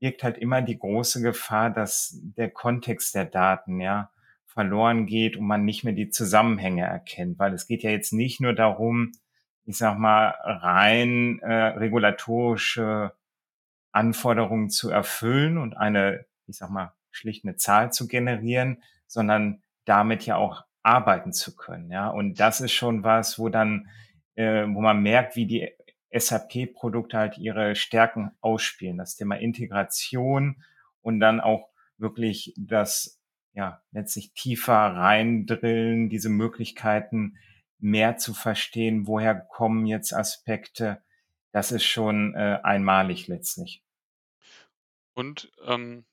birgt halt immer die große Gefahr, dass der Kontext der Daten, ja, verloren geht und man nicht mehr die Zusammenhänge erkennt, weil es geht ja jetzt nicht nur darum, ich sag mal, rein äh, regulatorische Anforderungen zu erfüllen und eine ich sag mal, schlicht eine Zahl zu generieren, sondern damit ja auch arbeiten zu können. Ja, und das ist schon was, wo dann, äh, wo man merkt, wie die SAP-Produkte halt ihre Stärken ausspielen. Das Thema Integration und dann auch wirklich das, ja, letztlich tiefer reindrillen, diese Möglichkeiten mehr zu verstehen, woher kommen jetzt Aspekte. Das ist schon äh, einmalig letztlich. Und ähm,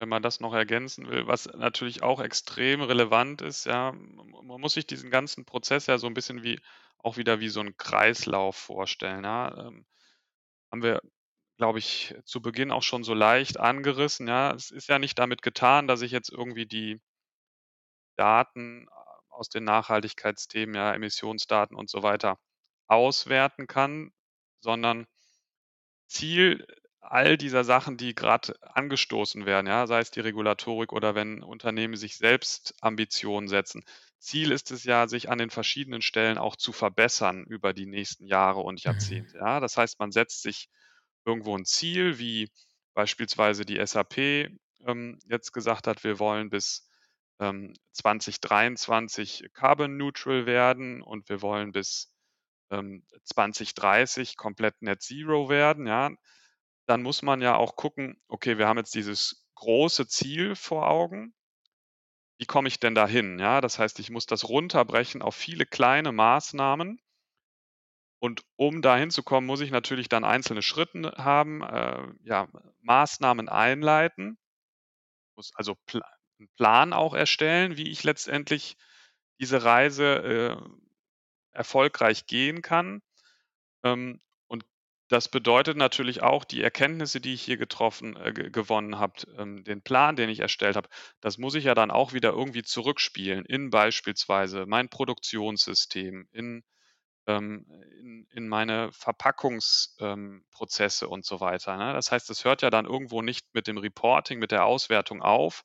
wenn man das noch ergänzen will, was natürlich auch extrem relevant ist, ja, man muss sich diesen ganzen Prozess ja so ein bisschen wie auch wieder wie so ein Kreislauf vorstellen, ja. Ähm, haben wir, glaube ich, zu Beginn auch schon so leicht angerissen, ja. Es ist ja nicht damit getan, dass ich jetzt irgendwie die Daten aus den Nachhaltigkeitsthemen, ja, Emissionsdaten und so weiter auswerten kann, sondern Ziel all dieser Sachen, die gerade angestoßen werden, ja, sei es die Regulatorik oder wenn Unternehmen sich selbst Ambitionen setzen. Ziel ist es ja, sich an den verschiedenen Stellen auch zu verbessern über die nächsten Jahre und mhm. Jahrzehnte. Ja. Das heißt, man setzt sich irgendwo ein Ziel, wie beispielsweise die SAP ähm, jetzt gesagt hat, wir wollen bis ähm, 2023 carbon neutral werden und wir wollen bis ähm, 2030 komplett net zero werden. Ja dann muss man ja auch gucken, okay, wir haben jetzt dieses große Ziel vor Augen. Wie komme ich denn dahin? Ja, das heißt, ich muss das runterbrechen auf viele kleine Maßnahmen. Und um dahin zu kommen, muss ich natürlich dann einzelne Schritte haben, äh, ja, Maßnahmen einleiten, muss also pl einen Plan auch erstellen, wie ich letztendlich diese Reise äh, erfolgreich gehen kann. Ähm, das bedeutet natürlich auch, die Erkenntnisse, die ich hier getroffen, äh, gewonnen habe, ähm, den Plan, den ich erstellt habe, das muss ich ja dann auch wieder irgendwie zurückspielen in beispielsweise mein Produktionssystem, in, ähm, in, in meine Verpackungsprozesse ähm, und so weiter. Ne? Das heißt, es hört ja dann irgendwo nicht mit dem Reporting, mit der Auswertung auf,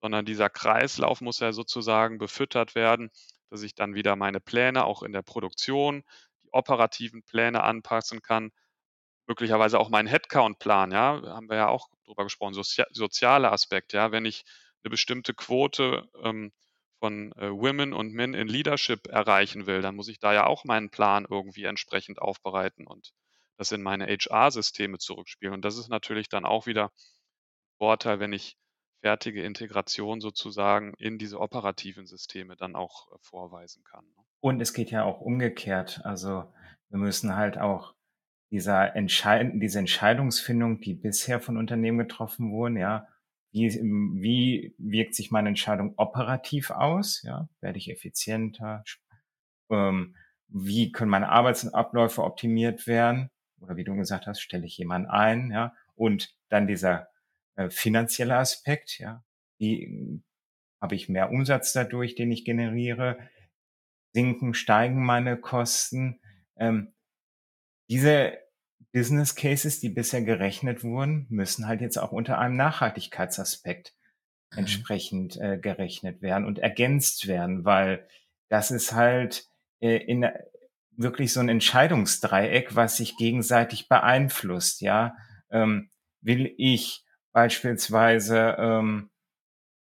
sondern dieser Kreislauf muss ja sozusagen befüttert werden, dass ich dann wieder meine Pläne auch in der Produktion, die operativen Pläne anpassen kann, möglicherweise auch meinen Headcount-Plan, ja, haben wir ja auch drüber gesprochen, Sozi soziale Aspekt, ja, wenn ich eine bestimmte Quote ähm, von äh, Women und Men in Leadership erreichen will, dann muss ich da ja auch meinen Plan irgendwie entsprechend aufbereiten und das in meine HR-Systeme zurückspielen. Und das ist natürlich dann auch wieder Vorteil, wenn ich fertige Integration sozusagen in diese operativen Systeme dann auch äh, vorweisen kann. Ne? Und es geht ja auch umgekehrt. Also wir müssen halt auch dieser Entscheid diese Entscheidungsfindung, die bisher von Unternehmen getroffen wurden, ja, wie, wie wirkt sich meine Entscheidung operativ aus? Ja, werde ich effizienter? Ähm, wie können meine Arbeitsabläufe optimiert werden? Oder wie du gesagt hast, stelle ich jemanden ein? Ja, und dann dieser äh, finanzielle Aspekt, ja, wie habe ich mehr Umsatz dadurch, den ich generiere? Sinken, steigen meine Kosten? Ähm, diese Business Cases, die bisher gerechnet wurden, müssen halt jetzt auch unter einem Nachhaltigkeitsaspekt mhm. entsprechend äh, gerechnet werden und ergänzt werden, weil das ist halt äh, in, wirklich so ein Entscheidungsdreieck, was sich gegenseitig beeinflusst, ja. Ähm, will ich beispielsweise ähm,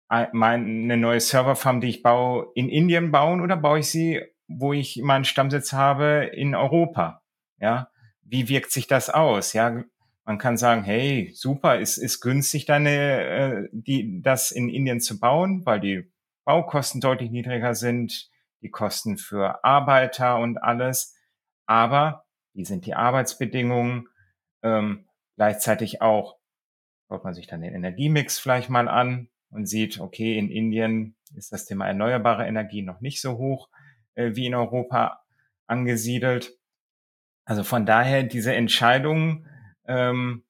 eine neue Serverfarm, die ich baue, in Indien bauen oder baue ich sie, wo ich meinen Stammsitz habe, in Europa? Ja, wie wirkt sich das aus? Ja, man kann sagen, hey, super, ist, ist günstig, deine, äh, die, das in Indien zu bauen, weil die Baukosten deutlich niedriger sind, die Kosten für Arbeiter und alles. Aber wie sind die Arbeitsbedingungen? Ähm, gleichzeitig auch schaut man sich dann den Energiemix vielleicht mal an und sieht, okay, in Indien ist das Thema erneuerbare Energie noch nicht so hoch äh, wie in Europa angesiedelt. Also von daher diese Entscheidungen, ähm,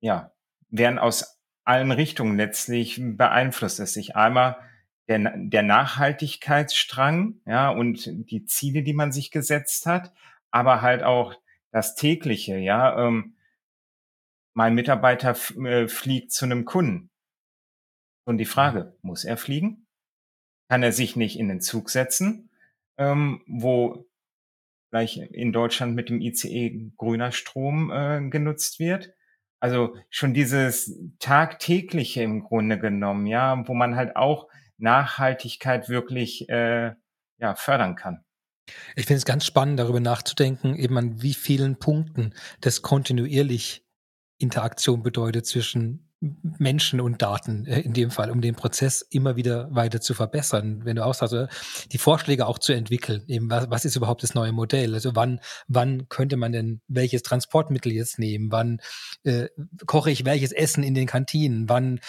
ja, werden aus allen Richtungen letztlich beeinflusst es sich. Einmal der, der Nachhaltigkeitsstrang, ja, und die Ziele, die man sich gesetzt hat, aber halt auch das tägliche, ja, ähm, mein Mitarbeiter äh, fliegt zu einem Kunden. Und die Frage, mhm. muss er fliegen? Kann er sich nicht in den Zug setzen, ähm, wo gleich in Deutschland mit dem ICE grüner Strom äh, genutzt wird? Also schon dieses tagtägliche im Grunde genommen, ja, wo man halt auch Nachhaltigkeit wirklich äh, ja, fördern kann. Ich finde es ganz spannend, darüber nachzudenken, eben an wie vielen Punkten das kontinuierlich Interaktion bedeutet zwischen Menschen und Daten äh, in dem Fall, um den Prozess immer wieder weiter zu verbessern. Wenn du auch sagst, die Vorschläge auch zu entwickeln, eben was, was ist überhaupt das neue Modell? Also wann, wann könnte man denn welches Transportmittel jetzt nehmen? Wann äh, koche ich welches Essen in den Kantinen? Wann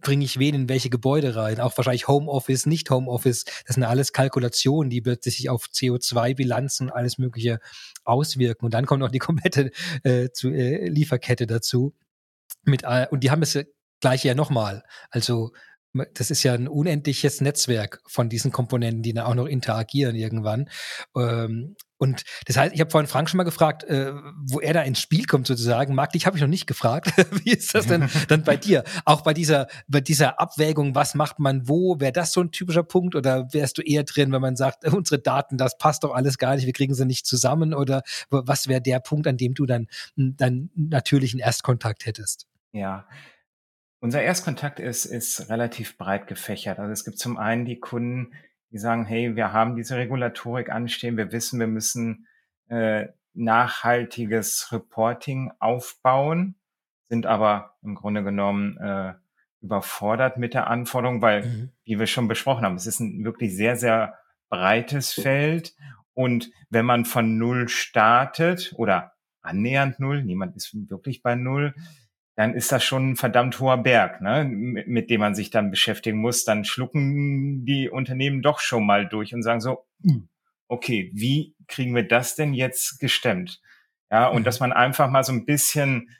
bringe ich wen in welche Gebäude rein? Auch wahrscheinlich Homeoffice, nicht Homeoffice. Das sind alles Kalkulationen, die plötzlich sich auf CO2-Bilanzen und alles Mögliche auswirken. Und dann kommt noch die komplette äh, zu, äh, Lieferkette dazu mit, und die haben es gleich ja nochmal. Also das ist ja ein unendliches Netzwerk von diesen Komponenten, die dann auch noch interagieren irgendwann. Ähm, und das heißt, ich habe vorhin Frank schon mal gefragt, äh, wo er da ins Spiel kommt sozusagen. Marc, dich habe ich noch nicht gefragt. Wie ist das denn dann bei dir? Auch bei dieser, bei dieser Abwägung, was macht man wo? Wäre das so ein typischer Punkt oder wärst du eher drin, wenn man sagt, unsere Daten, das passt doch alles gar nicht, wir kriegen sie nicht zusammen? Oder was wäre der Punkt, an dem du dann, dann natürlichen Erstkontakt hättest? Ja, unser Erstkontakt ist, ist relativ breit gefächert. Also es gibt zum einen die Kunden, die sagen, hey, wir haben diese Regulatorik anstehen, wir wissen, wir müssen äh, nachhaltiges Reporting aufbauen, sind aber im Grunde genommen äh, überfordert mit der Anforderung, weil, mhm. wie wir schon besprochen haben, es ist ein wirklich sehr, sehr breites Feld. Und wenn man von Null startet oder annähernd Null, niemand ist wirklich bei Null, dann ist das schon ein verdammt hoher Berg, ne, mit, dem man sich dann beschäftigen muss. Dann schlucken die Unternehmen doch schon mal durch und sagen so, hm, okay, wie kriegen wir das denn jetzt gestemmt? Ja, und mhm. dass man einfach mal so ein bisschen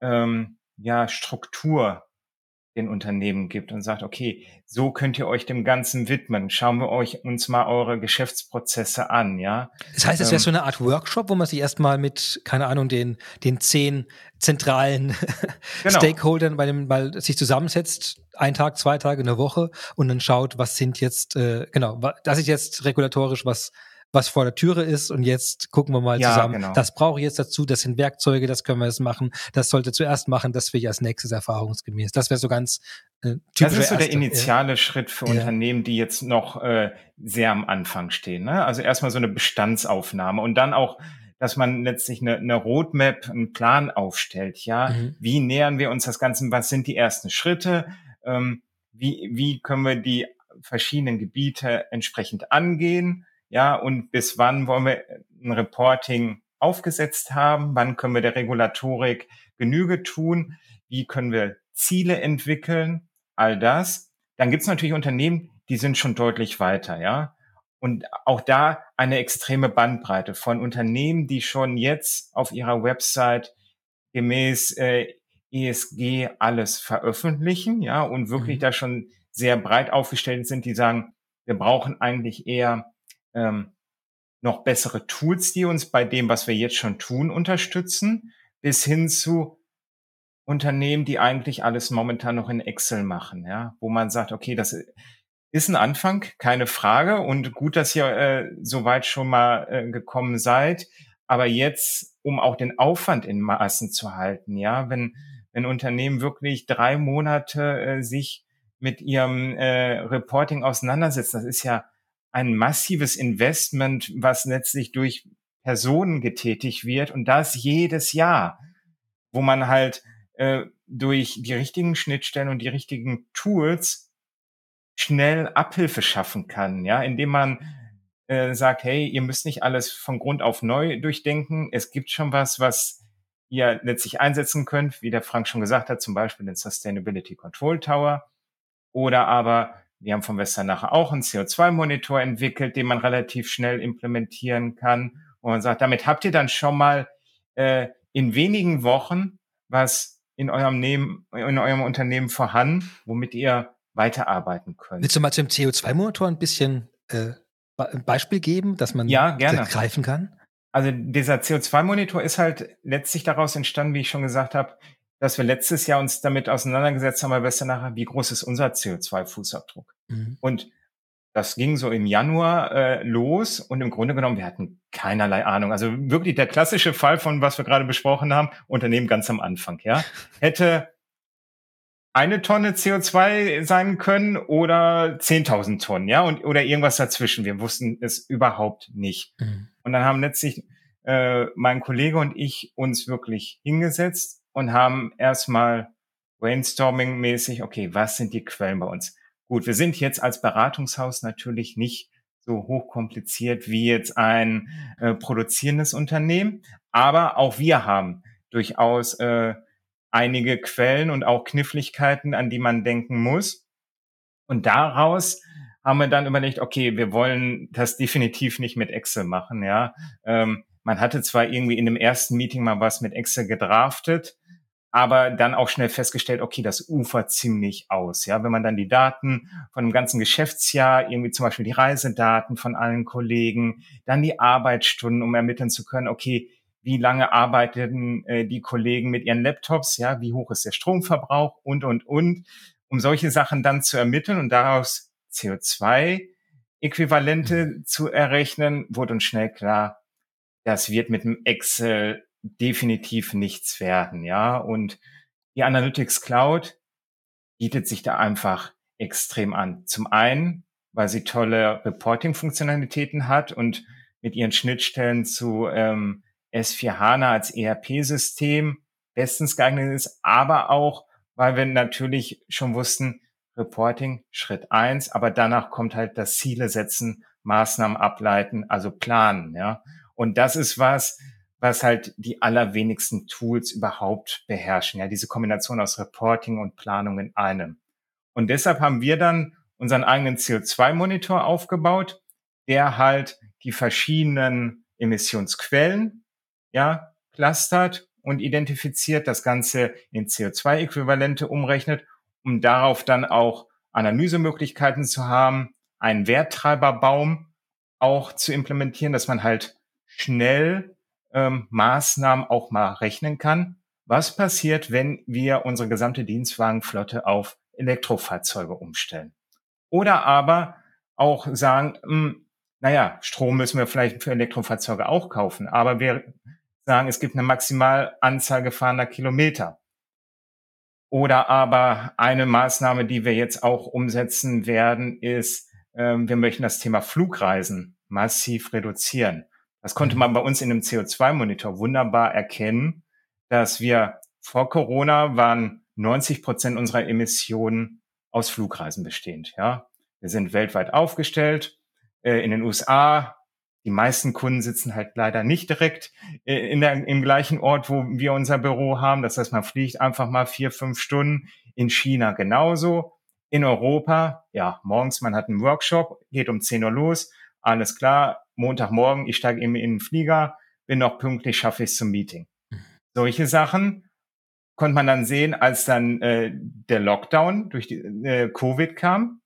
ähm, ja Struktur den Unternehmen gibt und sagt, okay, so könnt ihr euch dem Ganzen widmen. Schauen wir euch uns mal eure Geschäftsprozesse an, ja. Das heißt, es wäre ähm, so eine Art Workshop, wo man sich erstmal mit, keine Ahnung, den, den zehn zentralen genau. Stakeholdern bei dem, mal sich zusammensetzt, ein Tag, zwei Tage, eine Woche und dann schaut, was sind jetzt, äh, genau, das ist jetzt regulatorisch, was was vor der Türe ist und jetzt gucken wir mal ja, zusammen, genau. das brauche ich jetzt dazu, das sind Werkzeuge, das können wir jetzt machen, das sollte zuerst machen, das will ich als nächstes erfahrungsgemäß. Das wäre so ganz äh, typisch. Das ist so der initiale ja. Schritt für ja. Unternehmen, die jetzt noch äh, sehr am Anfang stehen. Ne? Also erstmal so eine Bestandsaufnahme und dann auch dass man letztlich eine, eine Roadmap, einen Plan aufstellt. Ja, mhm. wie nähern wir uns das Ganze? Was sind die ersten Schritte? Ähm, wie, wie können wir die verschiedenen Gebiete entsprechend angehen? Ja, und bis wann wollen wir ein Reporting aufgesetzt haben? Wann können wir der Regulatorik Genüge tun? Wie können wir Ziele entwickeln? All das. Dann gibt es natürlich Unternehmen, die sind schon deutlich weiter, ja. Und auch da eine extreme Bandbreite von Unternehmen, die schon jetzt auf ihrer Website gemäß äh, ESG alles veröffentlichen, ja, und wirklich mhm. da schon sehr breit aufgestellt sind, die sagen, wir brauchen eigentlich eher ähm, noch bessere Tools, die uns bei dem, was wir jetzt schon tun, unterstützen, bis hin zu Unternehmen, die eigentlich alles momentan noch in Excel machen, ja, wo man sagt, okay, das ist ein Anfang, keine Frage. Und gut, dass ihr äh, soweit schon mal äh, gekommen seid. Aber jetzt, um auch den Aufwand in Maßen zu halten, ja, wenn, wenn Unternehmen wirklich drei Monate äh, sich mit ihrem äh, Reporting auseinandersetzen, das ist ja ein massives Investment, was letztlich durch Personen getätigt wird und das jedes Jahr, wo man halt äh, durch die richtigen Schnittstellen und die richtigen Tools schnell Abhilfe schaffen kann, ja, indem man äh, sagt, hey, ihr müsst nicht alles von Grund auf neu durchdenken. Es gibt schon was, was ihr letztlich einsetzen könnt, wie der Frank schon gesagt hat, zum Beispiel den Sustainability Control Tower. Oder aber, wir haben von Westernacher auch einen CO2-Monitor entwickelt, den man relativ schnell implementieren kann. Und man sagt, damit habt ihr dann schon mal äh, in wenigen Wochen was in eurem, Nehmen, in eurem Unternehmen vorhanden, womit ihr weiterarbeiten könnt. Willst du mal zum CO2-Motor ein bisschen äh, ein Beispiel geben, dass man ja, gerne. greifen kann? Also dieser CO2-Monitor ist halt letztlich daraus entstanden, wie ich schon gesagt habe, dass wir letztes Jahr uns damit auseinandergesetzt haben, bei Westernacher, wie groß ist unser CO2-Fußabdruck? Mhm. Und das ging so im Januar äh, los und im Grunde genommen, wir hatten keinerlei Ahnung. Also wirklich der klassische Fall von, was wir gerade besprochen haben, Unternehmen ganz am Anfang, ja. Hätte eine Tonne CO2 sein können oder 10.000 Tonnen, ja, und, oder irgendwas dazwischen. Wir wussten es überhaupt nicht. Mhm. Und dann haben letztlich äh, mein Kollege und ich uns wirklich hingesetzt und haben erstmal brainstorming-mäßig, okay, was sind die Quellen bei uns? Gut, wir sind jetzt als Beratungshaus natürlich nicht so hochkompliziert wie jetzt ein äh, produzierendes Unternehmen, aber auch wir haben durchaus äh, einige Quellen und auch Kniffligkeiten, an die man denken muss. Und daraus haben wir dann überlegt, okay, wir wollen das definitiv nicht mit Excel machen, ja. Ähm, man hatte zwar irgendwie in dem ersten Meeting mal was mit Excel gedraftet, aber dann auch schnell festgestellt, okay, das ufert ziemlich aus. Ja, wenn man dann die Daten von dem ganzen Geschäftsjahr, irgendwie zum Beispiel die Reisedaten von allen Kollegen, dann die Arbeitsstunden, um ermitteln zu können, okay, wie lange arbeiten äh, die Kollegen mit ihren Laptops, ja, wie hoch ist der Stromverbrauch und, und, und, um solche Sachen dann zu ermitteln und daraus CO2-Äquivalente mhm. zu errechnen, wurde uns schnell klar, das wird mit dem Excel definitiv nichts werden, ja. Und die Analytics Cloud bietet sich da einfach extrem an. Zum einen, weil sie tolle Reporting-Funktionalitäten hat und mit ihren Schnittstellen zu ähm, S4 HANA als ERP-System bestens geeignet ist, aber auch, weil wir natürlich schon wussten, Reporting Schritt eins, aber danach kommt halt das Ziele setzen, Maßnahmen ableiten, also planen, ja. Und das ist was, was halt die allerwenigsten Tools überhaupt beherrschen, ja, diese Kombination aus Reporting und Planung in einem. Und deshalb haben wir dann unseren eigenen CO2-Monitor aufgebaut, der halt die verschiedenen Emissionsquellen ja, clustert und identifiziert, das Ganze in CO2-Äquivalente umrechnet, um darauf dann auch Analysemöglichkeiten zu haben, einen Werttreiberbaum auch zu implementieren, dass man halt schnell ähm, Maßnahmen auch mal rechnen kann. Was passiert, wenn wir unsere gesamte Dienstwagenflotte auf Elektrofahrzeuge umstellen? Oder aber auch sagen, mh, hm, naja, Strom müssen wir vielleicht für Elektrofahrzeuge auch kaufen, aber wir sagen, es gibt eine Maximalanzahl gefahrener Kilometer. Oder aber eine Maßnahme, die wir jetzt auch umsetzen werden, ist, ähm, wir möchten das Thema Flugreisen massiv reduzieren. Das konnte man bei uns in dem CO2-Monitor wunderbar erkennen, dass wir vor Corona waren 90 Prozent unserer Emissionen aus Flugreisen bestehend. Ja, wir sind weltweit aufgestellt. Äh, in den USA die meisten Kunden sitzen halt leider nicht direkt äh, in der, im gleichen Ort, wo wir unser Büro haben. Das heißt, man fliegt einfach mal vier, fünf Stunden. In China genauso. In Europa, ja, morgens, man hat einen Workshop, geht um 10 Uhr los. Alles klar, Montagmorgen, ich steige eben in den Flieger, bin noch pünktlich, schaffe ich es zum Meeting. Solche Sachen konnte man dann sehen, als dann äh, der Lockdown durch die äh, Covid kam,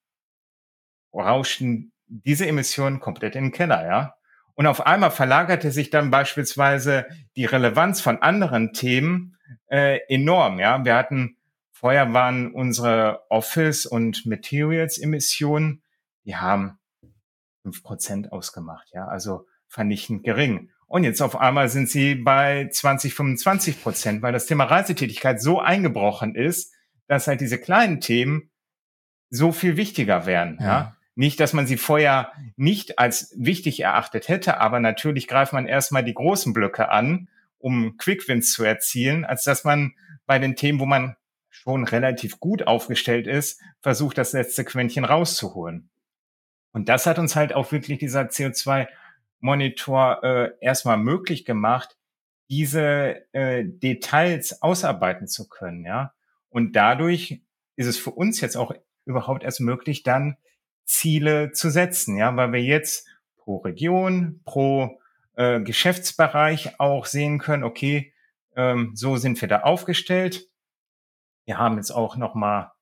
rauschten diese Emissionen komplett in den Keller, ja. Und auf einmal verlagerte sich dann beispielsweise die Relevanz von anderen Themen äh, enorm. Ja, wir hatten vorher waren unsere Office und Materials Emissionen die haben fünf Prozent ausgemacht, ja, also vernichtend gering. Und jetzt auf einmal sind sie bei 20, 25 Prozent, weil das Thema Reisetätigkeit so eingebrochen ist, dass halt diese kleinen Themen so viel wichtiger werden, ja. ja. Nicht, dass man sie vorher nicht als wichtig erachtet hätte, aber natürlich greift man erstmal die großen Blöcke an, um Quickwins zu erzielen, als dass man bei den Themen, wo man schon relativ gut aufgestellt ist, versucht, das letzte Quäntchen rauszuholen. Und das hat uns halt auch wirklich dieser CO2-Monitor äh, erstmal möglich gemacht, diese äh, Details ausarbeiten zu können, ja. Und dadurch ist es für uns jetzt auch überhaupt erst möglich, dann Ziele zu setzen, ja, weil wir jetzt pro Region, pro äh, Geschäftsbereich auch sehen können, okay, ähm, so sind wir da aufgestellt. Wir haben jetzt auch nochmal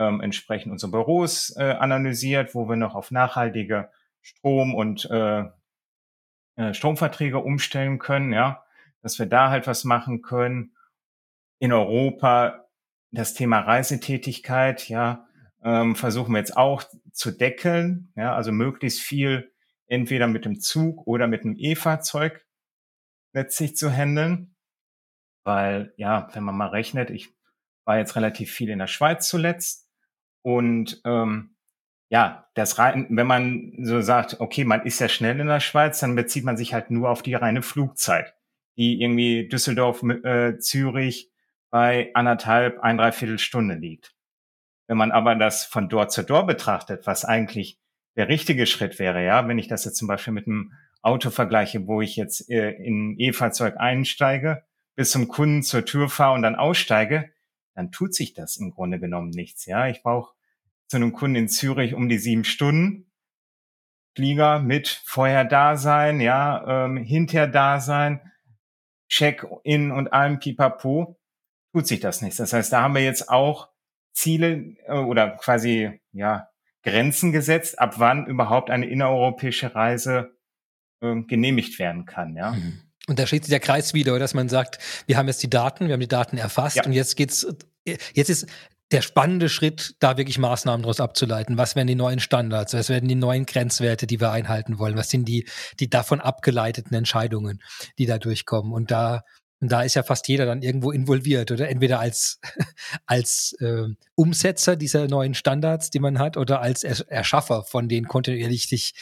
ähm, entsprechend unsere Büros äh, analysiert, wo wir noch auf nachhaltige Strom- und äh, äh, Stromverträge umstellen können, ja, dass wir da halt was machen können. In Europa das Thema Reisetätigkeit, ja, ähm, versuchen wir jetzt auch zu deckeln, ja, also möglichst viel entweder mit dem Zug oder mit dem E-Fahrzeug letztlich zu handeln. Weil, ja, wenn man mal rechnet, ich war jetzt relativ viel in der Schweiz zuletzt und ähm, ja, das rein, wenn man so sagt, okay, man ist ja schnell in der Schweiz, dann bezieht man sich halt nur auf die reine Flugzeit, die irgendwie Düsseldorf, äh, Zürich bei anderthalb, ein, dreiviertel Stunde liegt. Wenn man aber das von dort zu dort betrachtet, was eigentlich der richtige Schritt wäre, ja, wenn ich das jetzt zum Beispiel mit einem Auto vergleiche, wo ich jetzt äh, in ein E-Fahrzeug einsteige, bis zum Kunden zur Tür fahre und dann aussteige, dann tut sich das im Grunde genommen nichts. Ja, ich brauche zu einem Kunden in Zürich um die sieben Stunden. Flieger mit vorher da sein, ja, ähm, hinterher da sein, Check-in und allem Pipapo, tut sich das nichts. Das heißt, da haben wir jetzt auch Ziele äh, oder quasi ja Grenzen gesetzt, ab wann überhaupt eine innereuropäische Reise äh, genehmigt werden kann. Ja. Mhm. Und da steht sich der Kreis wieder, dass man sagt, wir haben jetzt die Daten, wir haben die Daten erfasst ja. und jetzt geht's, jetzt ist der spannende Schritt, da wirklich Maßnahmen daraus abzuleiten. Was werden die neuen Standards? Was werden die neuen Grenzwerte, die wir einhalten wollen? Was sind die, die davon abgeleiteten Entscheidungen, die da durchkommen? Und da und da ist ja fast jeder dann irgendwo involviert oder entweder als, als äh, Umsetzer dieser neuen Standards, die man hat, oder als Erschaffer von den kontinuierlich sich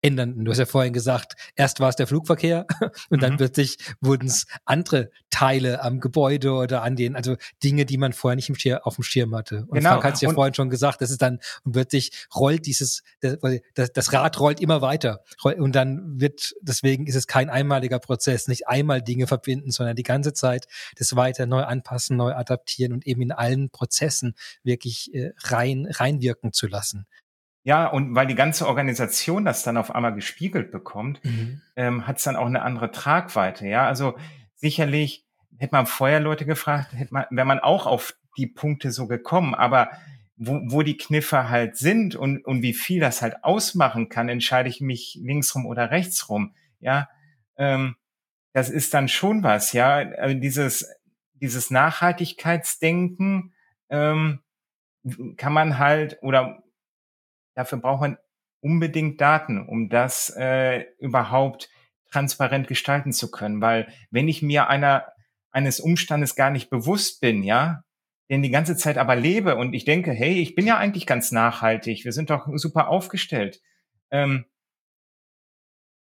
ändern. Du hast ja vorhin gesagt, erst war es der Flugverkehr und dann mhm. plötzlich wurden es andere Teile am Gebäude oder an den, also Dinge, die man vorher nicht im Schirm, auf dem Schirm hatte. Und genau. Frank hat es ja und vorhin schon gesagt, das ist dann, und plötzlich rollt dieses, das, das Rad rollt immer weiter. Und dann wird, deswegen ist es kein einmaliger Prozess, nicht einmal Dinge verbinden, sondern die ganze Zeit das weiter neu anpassen, neu adaptieren und eben in allen Prozessen wirklich äh, rein, reinwirken zu lassen. Ja, und weil die ganze Organisation das dann auf einmal gespiegelt bekommt, mhm. ähm, hat es dann auch eine andere Tragweite. Ja, also sicherlich hätte man vorher Leute gefragt, hätte man, wäre man auch auf die Punkte so gekommen. Aber wo, wo die Kniffe halt sind und, und wie viel das halt ausmachen kann, entscheide ich mich linksrum oder rechtsrum. Ja, ähm, das ist dann schon was. Ja, also dieses dieses Nachhaltigkeitsdenken ähm, kann man halt oder Dafür braucht man unbedingt Daten, um das äh, überhaupt transparent gestalten zu können. Weil wenn ich mir einer eines Umstandes gar nicht bewusst bin, ja, den die ganze Zeit aber lebe und ich denke, hey, ich bin ja eigentlich ganz nachhaltig, wir sind doch super aufgestellt, ähm,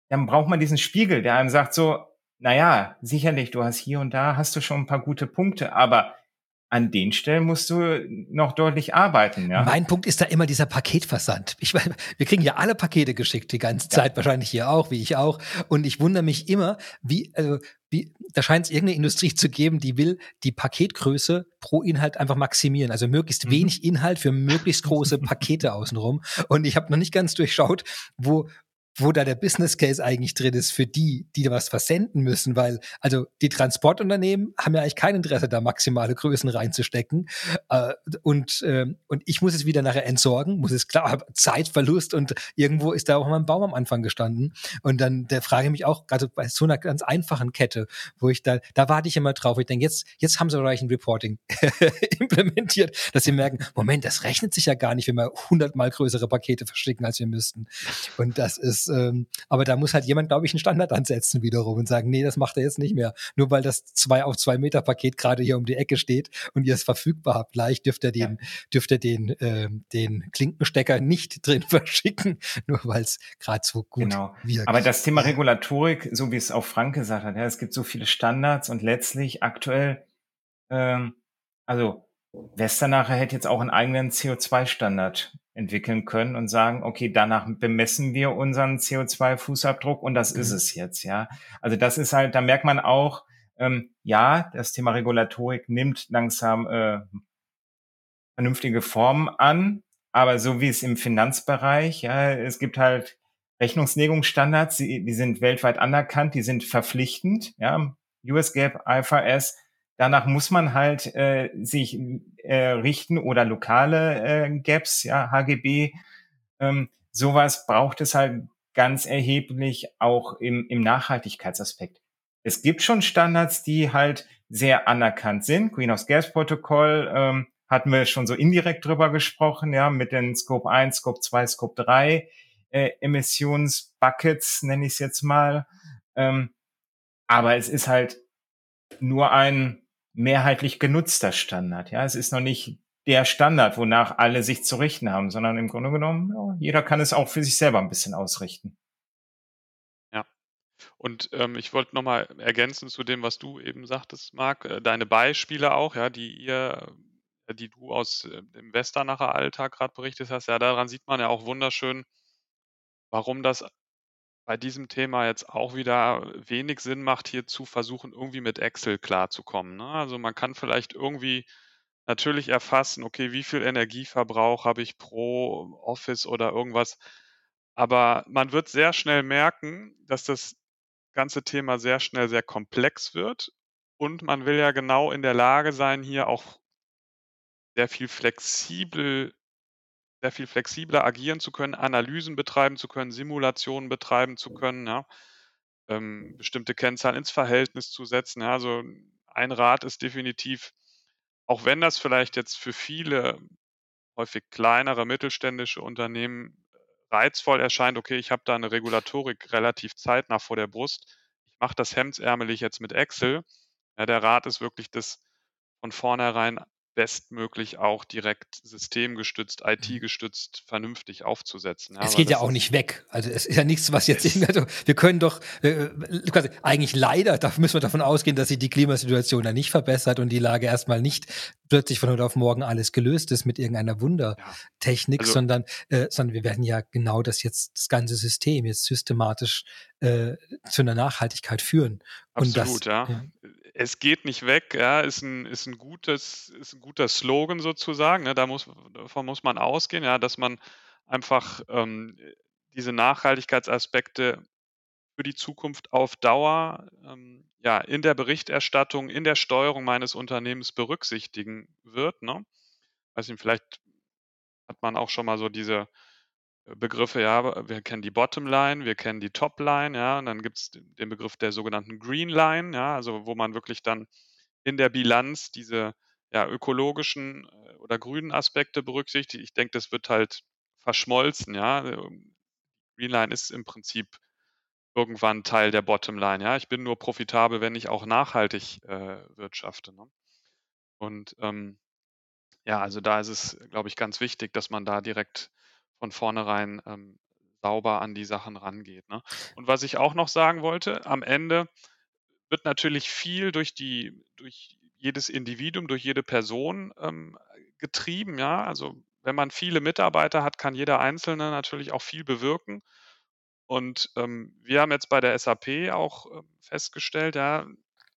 dann braucht man diesen Spiegel, der einem sagt so, naja, sicherlich, du hast hier und da, hast du schon ein paar gute Punkte, aber an den Stellen musst du noch deutlich arbeiten. Ja? Mein Punkt ist da immer dieser Paketversand. Ich, wir kriegen ja alle Pakete geschickt die ganze Zeit, ja. wahrscheinlich hier auch, wie ich auch. Und ich wundere mich immer, wie, also, wie, da scheint es irgendeine Industrie zu geben, die will die Paketgröße pro Inhalt einfach maximieren. Also möglichst mhm. wenig Inhalt für möglichst große Pakete außenrum. Und ich habe noch nicht ganz durchschaut, wo, wo da der Business Case eigentlich drin ist für die, die da was versenden müssen, weil also die Transportunternehmen haben ja eigentlich kein Interesse, da maximale Größen reinzustecken. Äh, und, äh, und ich muss es wieder nachher entsorgen, muss es klar, Zeitverlust und irgendwo ist da auch mal ein Baum am Anfang gestanden. Und dann der frage ich mich auch, also bei so einer ganz einfachen Kette, wo ich da, da warte ich immer drauf, ich denke, jetzt, jetzt haben sie gleich ein Reporting implementiert, dass sie merken, Moment, das rechnet sich ja gar nicht, wenn wir hundertmal größere Pakete verschicken, als wir müssten. Und das ist, ähm, aber da muss halt jemand, glaube ich, einen Standard ansetzen wiederum und sagen, nee, das macht er jetzt nicht mehr. Nur weil das zwei auf zwei Meter Paket gerade hier um die Ecke steht und ihr es verfügbar habt, gleich dürft ihr den, ja. dürft ihr den, äh, den Klinkenstecker nicht drin verschicken, nur weil es gerade so gut genau. wirkt. Aber das Thema Regulatorik, so wie es auch Frank gesagt hat, ja, es gibt so viele Standards und letztlich aktuell, ähm, also Westernacher hätte jetzt auch einen eigenen CO2-Standard entwickeln können und sagen, okay, danach bemessen wir unseren CO2-Fußabdruck und das mhm. ist es jetzt, ja. Also das ist halt, da merkt man auch, ähm, ja, das Thema Regulatorik nimmt langsam äh, vernünftige Formen an, aber so wie es im Finanzbereich, ja, es gibt halt Rechnungslegungsstandards, die, die sind weltweit anerkannt, die sind verpflichtend, ja, US GAAP, IFRS, Danach muss man halt äh, sich äh, richten oder lokale äh, Gaps, ja, HGB. Ähm, sowas braucht es halt ganz erheblich auch im, im Nachhaltigkeitsaspekt. Es gibt schon Standards, die halt sehr anerkannt sind. Greenhouse Gas Protokoll ähm, hatten wir schon so indirekt drüber gesprochen, ja, mit den Scope 1, Scope 2, Scope 3 äh, Emissionsbuckets, nenne ich es jetzt mal. Ähm, aber es ist halt nur ein mehrheitlich genutzter Standard. Ja, es ist noch nicht der Standard, wonach alle sich zu richten haben, sondern im Grunde genommen, ja, jeder kann es auch für sich selber ein bisschen ausrichten. Ja. Und ähm, ich wollte nochmal ergänzen zu dem, was du eben sagtest, Marc, äh, deine Beispiele auch, ja, die ihr, äh, die du aus äh, dem Westernacher Alltag gerade berichtet hast, ja, daran sieht man ja auch wunderschön, warum das bei diesem Thema jetzt auch wieder wenig Sinn macht, hier zu versuchen, irgendwie mit Excel klarzukommen. Ne? Also man kann vielleicht irgendwie natürlich erfassen, okay, wie viel Energieverbrauch habe ich pro Office oder irgendwas. Aber man wird sehr schnell merken, dass das ganze Thema sehr schnell sehr komplex wird. Und man will ja genau in der Lage sein, hier auch sehr viel flexibel sehr viel flexibler agieren zu können, Analysen betreiben zu können, Simulationen betreiben zu können, ja, ähm, bestimmte Kennzahlen ins Verhältnis zu setzen. Ja. Also ein Rat ist definitiv, auch wenn das vielleicht jetzt für viele häufig kleinere mittelständische Unternehmen reizvoll erscheint, okay, ich habe da eine Regulatorik relativ zeitnah vor der Brust, ich mache das hemdsärmelig jetzt mit Excel. Ja, der Rat ist wirklich, das von vornherein bestmöglich auch direkt systemgestützt, mhm. IT-gestützt vernünftig aufzusetzen. Ja, es geht ja auch nicht weg. Also es ist ja nichts, was jetzt also wir können doch äh, quasi eigentlich leider, da müssen wir davon ausgehen, dass sich die Klimasituation da nicht verbessert und die Lage erstmal nicht plötzlich von heute auf morgen alles gelöst ist mit irgendeiner Wundertechnik, ja. also, sondern, äh, sondern wir werden ja genau das jetzt, das ganze System jetzt systematisch äh, zu einer Nachhaltigkeit führen. Absolut, das, ja. ja es geht nicht weg, ja, ist ein, ist ein gutes, ist ein guter Slogan sozusagen. Ne? Da muss, davon muss man ausgehen, ja, dass man einfach ähm, diese Nachhaltigkeitsaspekte für die Zukunft auf Dauer ähm, ja, in der Berichterstattung, in der Steuerung meines Unternehmens berücksichtigen wird. Ne? Nicht, vielleicht hat man auch schon mal so diese Begriffe, ja, wir kennen die Bottomline, wir kennen die Topline, ja, und dann gibt es den Begriff der sogenannten Green Line, ja, also wo man wirklich dann in der Bilanz diese ja, ökologischen äh, oder grünen Aspekte berücksichtigt. Ich denke, das wird halt verschmolzen, ja. Ähm, Green Line ist im Prinzip irgendwann Teil der Bottomline, ja. Ich bin nur profitabel, wenn ich auch nachhaltig äh, wirtschafte. Ne? Und ähm, ja, also da ist es, glaube ich, ganz wichtig, dass man da direkt von vornherein ähm, sauber an die Sachen rangeht. Ne? Und was ich auch noch sagen wollte, am Ende wird natürlich viel durch die, durch jedes Individuum, durch jede Person ähm, getrieben, ja. Also wenn man viele Mitarbeiter hat, kann jeder Einzelne natürlich auch viel bewirken. Und ähm, wir haben jetzt bei der SAP auch äh, festgestellt, ja,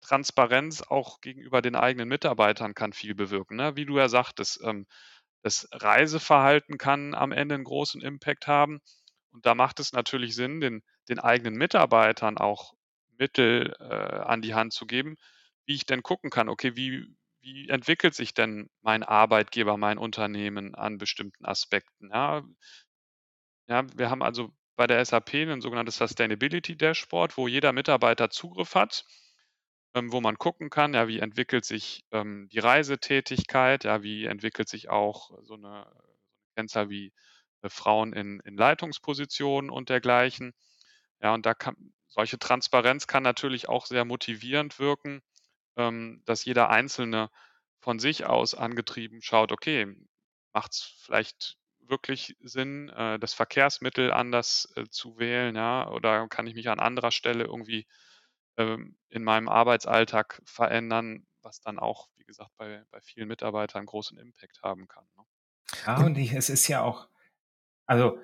Transparenz auch gegenüber den eigenen Mitarbeitern kann viel bewirken. Ne? Wie du ja sagtest, ähm, das Reiseverhalten kann am Ende einen großen Impact haben. und da macht es natürlich Sinn, den, den eigenen Mitarbeitern auch Mittel äh, an die Hand zu geben, wie ich denn gucken kann, okay, wie, wie entwickelt sich denn mein Arbeitgeber, mein Unternehmen an bestimmten Aspekten? Ja, ja wir haben also bei der SAP ein sogenanntes Sustainability Dashboard, wo jeder Mitarbeiter Zugriff hat, ähm, wo man gucken kann, ja, wie entwickelt sich ähm, die Reisetätigkeit, ja, wie entwickelt sich auch so eine, Kennzahl wie äh, Frauen in, in Leitungspositionen und dergleichen. Ja, und da kann, solche Transparenz kann natürlich auch sehr motivierend wirken, ähm, dass jeder Einzelne von sich aus angetrieben schaut, okay, macht es vielleicht wirklich Sinn, äh, das Verkehrsmittel anders äh, zu wählen, ja, oder kann ich mich an anderer Stelle irgendwie ähm, in meinem Arbeitsalltag verändern, was dann auch, wie gesagt, bei, bei vielen Mitarbeitern großen Impact haben kann. Ne? Ja, und ich, es ist ja auch, also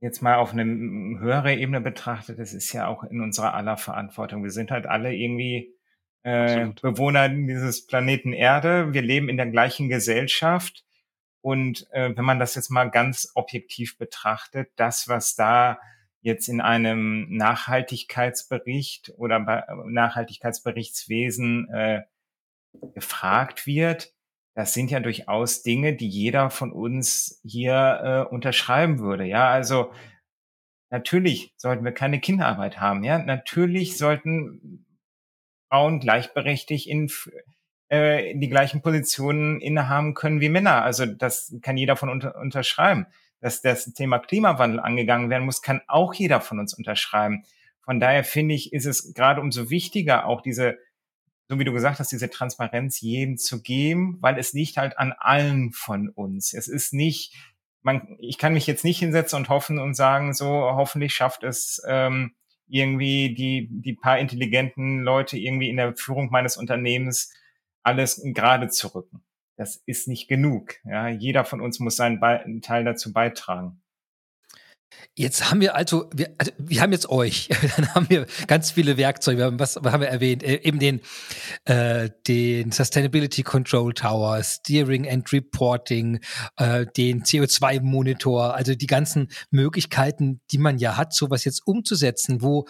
jetzt mal auf eine höhere Ebene betrachtet, es ist ja auch in unserer aller Verantwortung. Wir sind halt alle irgendwie äh, Bewohner dieses Planeten Erde. Wir leben in der gleichen Gesellschaft. Und äh, wenn man das jetzt mal ganz objektiv betrachtet, das, was da jetzt in einem Nachhaltigkeitsbericht oder Nachhaltigkeitsberichtswesen äh, gefragt wird, das sind ja durchaus Dinge, die jeder von uns hier äh, unterschreiben würde. Ja, also natürlich sollten wir keine Kinderarbeit haben. Ja, natürlich sollten Frauen gleichberechtigt in, äh, die gleichen Positionen innehaben können wie Männer. Also das kann jeder von unter, unterschreiben. Dass das Thema Klimawandel angegangen werden muss, kann auch jeder von uns unterschreiben. Von daher finde ich, ist es gerade umso wichtiger, auch diese, so wie du gesagt hast, diese Transparenz jedem zu geben, weil es liegt halt an allen von uns. Es ist nicht, man, ich kann mich jetzt nicht hinsetzen und hoffen und sagen, so hoffentlich schafft es ähm, irgendwie die, die paar intelligenten Leute irgendwie in der Führung meines Unternehmens alles gerade zu rücken. Das ist nicht genug. Ja, jeder von uns muss seinen Be Teil dazu beitragen. Jetzt haben wir also, wir, also, wir haben jetzt euch, dann haben wir ganz viele Werkzeuge, wir haben, was, was haben wir erwähnt? Äh, eben den, äh, den Sustainability Control Tower, Steering and Reporting, äh, den CO2-Monitor, also die ganzen Möglichkeiten, die man ja hat, sowas jetzt umzusetzen, wo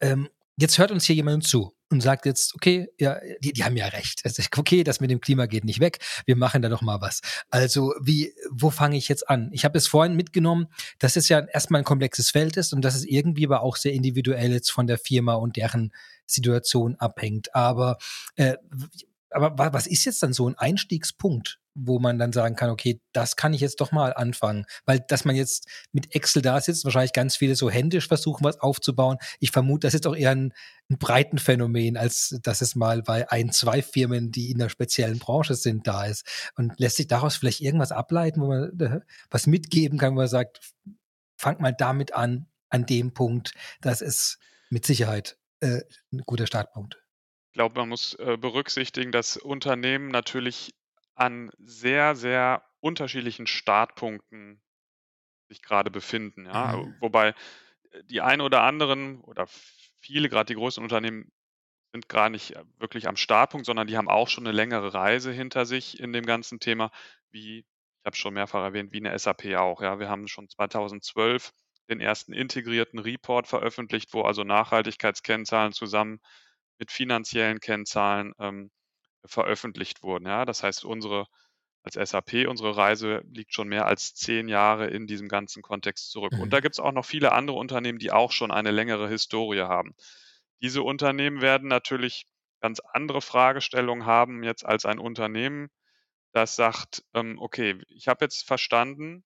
ähm, jetzt hört uns hier jemand zu und sagt jetzt, okay, ja, die, die haben ja recht. Okay, das mit dem Klima geht nicht weg. Wir machen da doch mal was. Also, wie, wo fange ich jetzt an? Ich habe es vorhin mitgenommen, dass es ja erstmal ein komplexes Feld ist und dass es irgendwie aber auch sehr individuell jetzt von der Firma und deren Situation abhängt. Aber äh, aber was ist jetzt dann so ein Einstiegspunkt, wo man dann sagen kann, okay, das kann ich jetzt doch mal anfangen? Weil, dass man jetzt mit Excel da sitzt, wahrscheinlich ganz viele so händisch versuchen, was aufzubauen. Ich vermute, das ist doch eher ein, ein breiten Phänomen, als dass es mal bei ein, zwei Firmen, die in einer speziellen Branche sind, da ist. Und lässt sich daraus vielleicht irgendwas ableiten, wo man äh, was mitgeben kann, wo man sagt, fangt mal damit an, an dem Punkt. Das ist mit Sicherheit äh, ein guter Startpunkt glaube, man muss äh, berücksichtigen, dass Unternehmen natürlich an sehr, sehr unterschiedlichen Startpunkten sich gerade befinden. Ja? Mhm. Wobei äh, die einen oder anderen oder viele, gerade die großen Unternehmen, sind gar nicht äh, wirklich am Startpunkt, sondern die haben auch schon eine längere Reise hinter sich in dem ganzen Thema, wie, ich habe schon mehrfach erwähnt, wie eine SAP auch. Ja? Wir haben schon 2012 den ersten integrierten Report veröffentlicht, wo also Nachhaltigkeitskennzahlen zusammen mit finanziellen Kennzahlen ähm, veröffentlicht wurden. Ja? Das heißt, unsere als SAP, unsere Reise liegt schon mehr als zehn Jahre in diesem ganzen Kontext zurück. Und da mhm. gibt es auch noch viele andere Unternehmen, die auch schon eine längere Historie haben. Diese Unternehmen werden natürlich ganz andere Fragestellungen haben jetzt als ein Unternehmen, das sagt, ähm, okay, ich habe jetzt verstanden,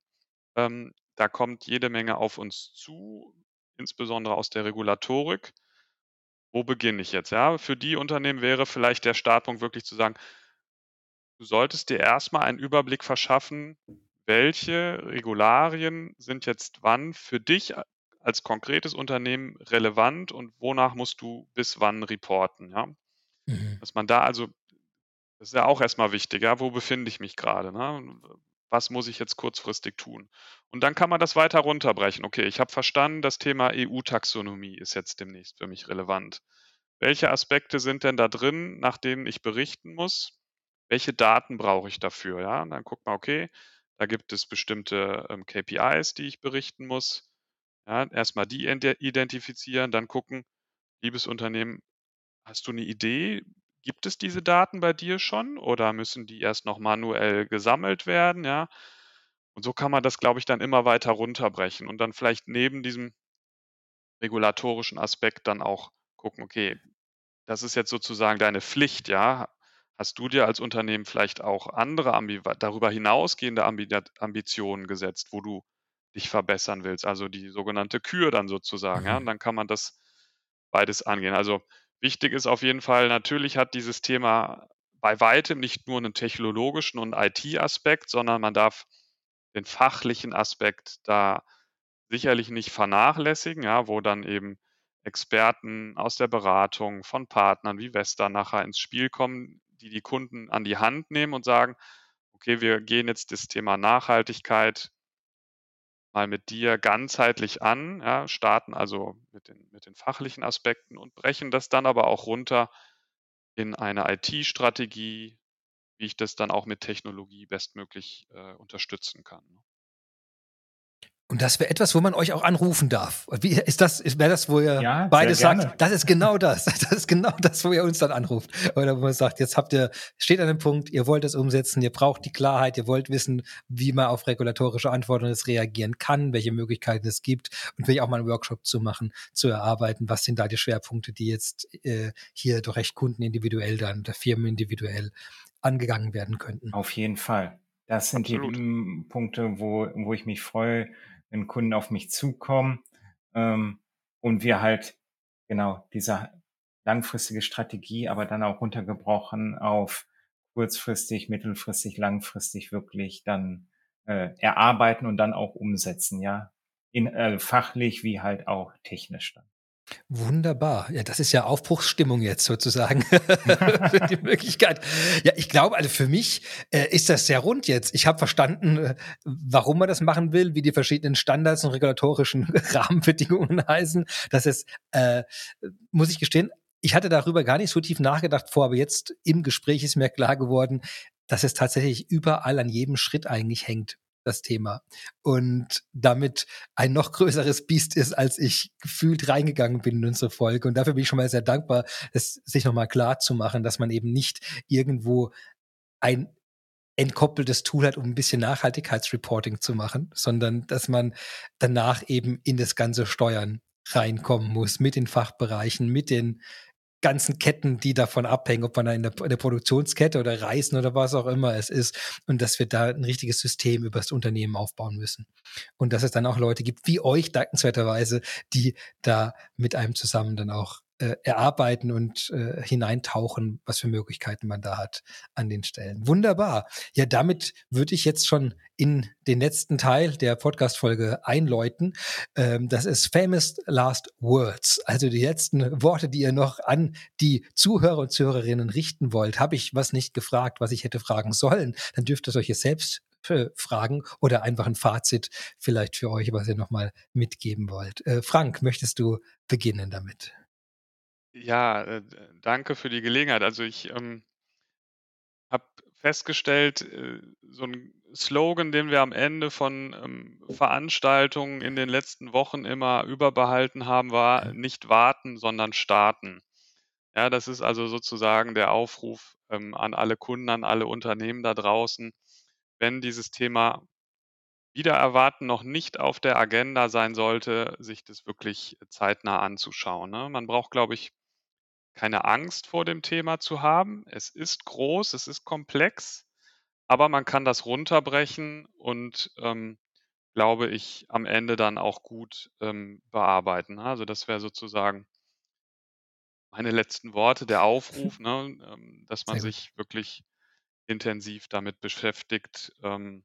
ähm, da kommt jede Menge auf uns zu, insbesondere aus der Regulatorik wo beginne ich jetzt? Ja, für die Unternehmen wäre vielleicht der Startpunkt wirklich zu sagen, du solltest dir erstmal einen Überblick verschaffen, welche Regularien sind jetzt wann für dich als konkretes Unternehmen relevant und wonach musst du bis wann reporten, ja? Mhm. Dass man da also das ist ja auch erstmal wichtig, ja, wo befinde ich mich gerade, ne? Was muss ich jetzt kurzfristig tun? Und dann kann man das weiter runterbrechen. Okay, ich habe verstanden, das Thema EU-Taxonomie ist jetzt demnächst für mich relevant. Welche Aspekte sind denn da drin, nach denen ich berichten muss? Welche Daten brauche ich dafür? Ja, und dann guckt man, okay, da gibt es bestimmte ähm, KPIs, die ich berichten muss. Ja, erstmal die identifizieren, dann gucken, liebes Unternehmen, hast du eine Idee? Gibt es diese Daten bei dir schon oder müssen die erst noch manuell gesammelt werden? Ja. Und so kann man das, glaube ich, dann immer weiter runterbrechen und dann vielleicht neben diesem regulatorischen Aspekt dann auch gucken, okay, das ist jetzt sozusagen deine Pflicht, ja. Hast du dir als Unternehmen vielleicht auch andere darüber hinausgehende Ambi Ambitionen gesetzt, wo du dich verbessern willst, also die sogenannte Kür dann sozusagen, ja? Und dann kann man das beides angehen. Also, wichtig ist auf jeden Fall, natürlich hat dieses Thema bei weitem nicht nur einen technologischen und IT-Aspekt, sondern man darf den fachlichen Aspekt da sicherlich nicht vernachlässigen, ja, wo dann eben Experten aus der Beratung von Partnern wie Vesta nachher ins Spiel kommen, die die Kunden an die Hand nehmen und sagen, okay, wir gehen jetzt das Thema Nachhaltigkeit mal mit dir ganzheitlich an, ja, starten also mit den, mit den fachlichen Aspekten und brechen das dann aber auch runter in eine IT-Strategie, wie ich das dann auch mit Technologie bestmöglich äh, unterstützen kann. Und das wäre etwas, wo man euch auch anrufen darf. Wie ist das, wäre das, wo ihr ja, beide sagt, das ist genau das. Das ist genau das, wo ihr uns dann anruft. Oder wo man sagt, jetzt habt ihr, steht an einem Punkt, ihr wollt es umsetzen, ihr braucht die Klarheit, ihr wollt wissen, wie man auf regulatorische Anforderungen reagieren kann, welche Möglichkeiten es gibt und will ich auch mal einen Workshop zu machen, zu erarbeiten, was sind da die Schwerpunkte, die jetzt äh, hier durch recht kundenindividuell dann oder Firmen individuell angegangen werden könnten. Auf jeden Fall. Das sind Absolut. die Punkte, wo, wo ich mich freue, wenn Kunden auf mich zukommen ähm, und wir halt genau diese langfristige Strategie, aber dann auch runtergebrochen auf kurzfristig, mittelfristig, langfristig wirklich dann äh, erarbeiten und dann auch umsetzen, ja, in äh, fachlich wie halt auch technisch dann. Wunderbar. Ja, das ist ja Aufbruchsstimmung jetzt sozusagen. die Möglichkeit. Ja, ich glaube, also für mich äh, ist das sehr rund jetzt. Ich habe verstanden, äh, warum man das machen will, wie die verschiedenen Standards und regulatorischen Rahmenbedingungen heißen. Das ist, äh, muss ich gestehen, ich hatte darüber gar nicht so tief nachgedacht vor, aber jetzt im Gespräch ist mir klar geworden, dass es tatsächlich überall an jedem Schritt eigentlich hängt das Thema. Und damit ein noch größeres Biest ist, als ich gefühlt reingegangen bin in unsere Folge. Und dafür bin ich schon mal sehr dankbar, es sich nochmal klar zu machen, dass man eben nicht irgendwo ein entkoppeltes Tool hat, um ein bisschen Nachhaltigkeitsreporting zu machen, sondern dass man danach eben in das ganze Steuern reinkommen muss mit den Fachbereichen, mit den ganzen Ketten, die davon abhängen, ob man da in der, in der, Produktionskette oder Reisen oder was auch immer es ist. Und dass wir da ein richtiges System über das Unternehmen aufbauen müssen. Und dass es dann auch Leute gibt, wie euch dankenswerterweise, die da mit einem zusammen dann auch äh, erarbeiten und äh, hineintauchen, was für Möglichkeiten man da hat an den Stellen. Wunderbar. Ja, damit würde ich jetzt schon in den letzten Teil der Podcast-Folge einläuten. Ähm, das ist Famous Last Words, also die letzten Worte, die ihr noch an die Zuhörer und Zuhörerinnen richten wollt. Habe ich was nicht gefragt, was ich hätte fragen sollen, dann dürft ihr euch selbst äh, fragen oder einfach ein Fazit vielleicht für euch, was ihr nochmal mitgeben wollt. Äh, Frank, möchtest du beginnen damit? Ja, äh, danke für die Gelegenheit. Also ich ähm, habe festgestellt, äh, so ein Slogan, den wir am Ende von ähm, Veranstaltungen in den letzten Wochen immer überbehalten haben, war nicht warten, sondern starten. Ja, das ist also sozusagen der Aufruf ähm, an alle Kunden, an alle Unternehmen da draußen, wenn dieses Thema wieder erwarten noch nicht auf der Agenda sein sollte, sich das wirklich zeitnah anzuschauen. Ne? Man braucht, glaube ich, keine Angst vor dem Thema zu haben. Es ist groß, es ist komplex, aber man kann das runterbrechen und ähm, glaube ich, am Ende dann auch gut ähm, bearbeiten. Ne? Also das wäre sozusagen meine letzten Worte, der Aufruf, ne, ähm, dass man sich wirklich intensiv damit beschäftigt ähm,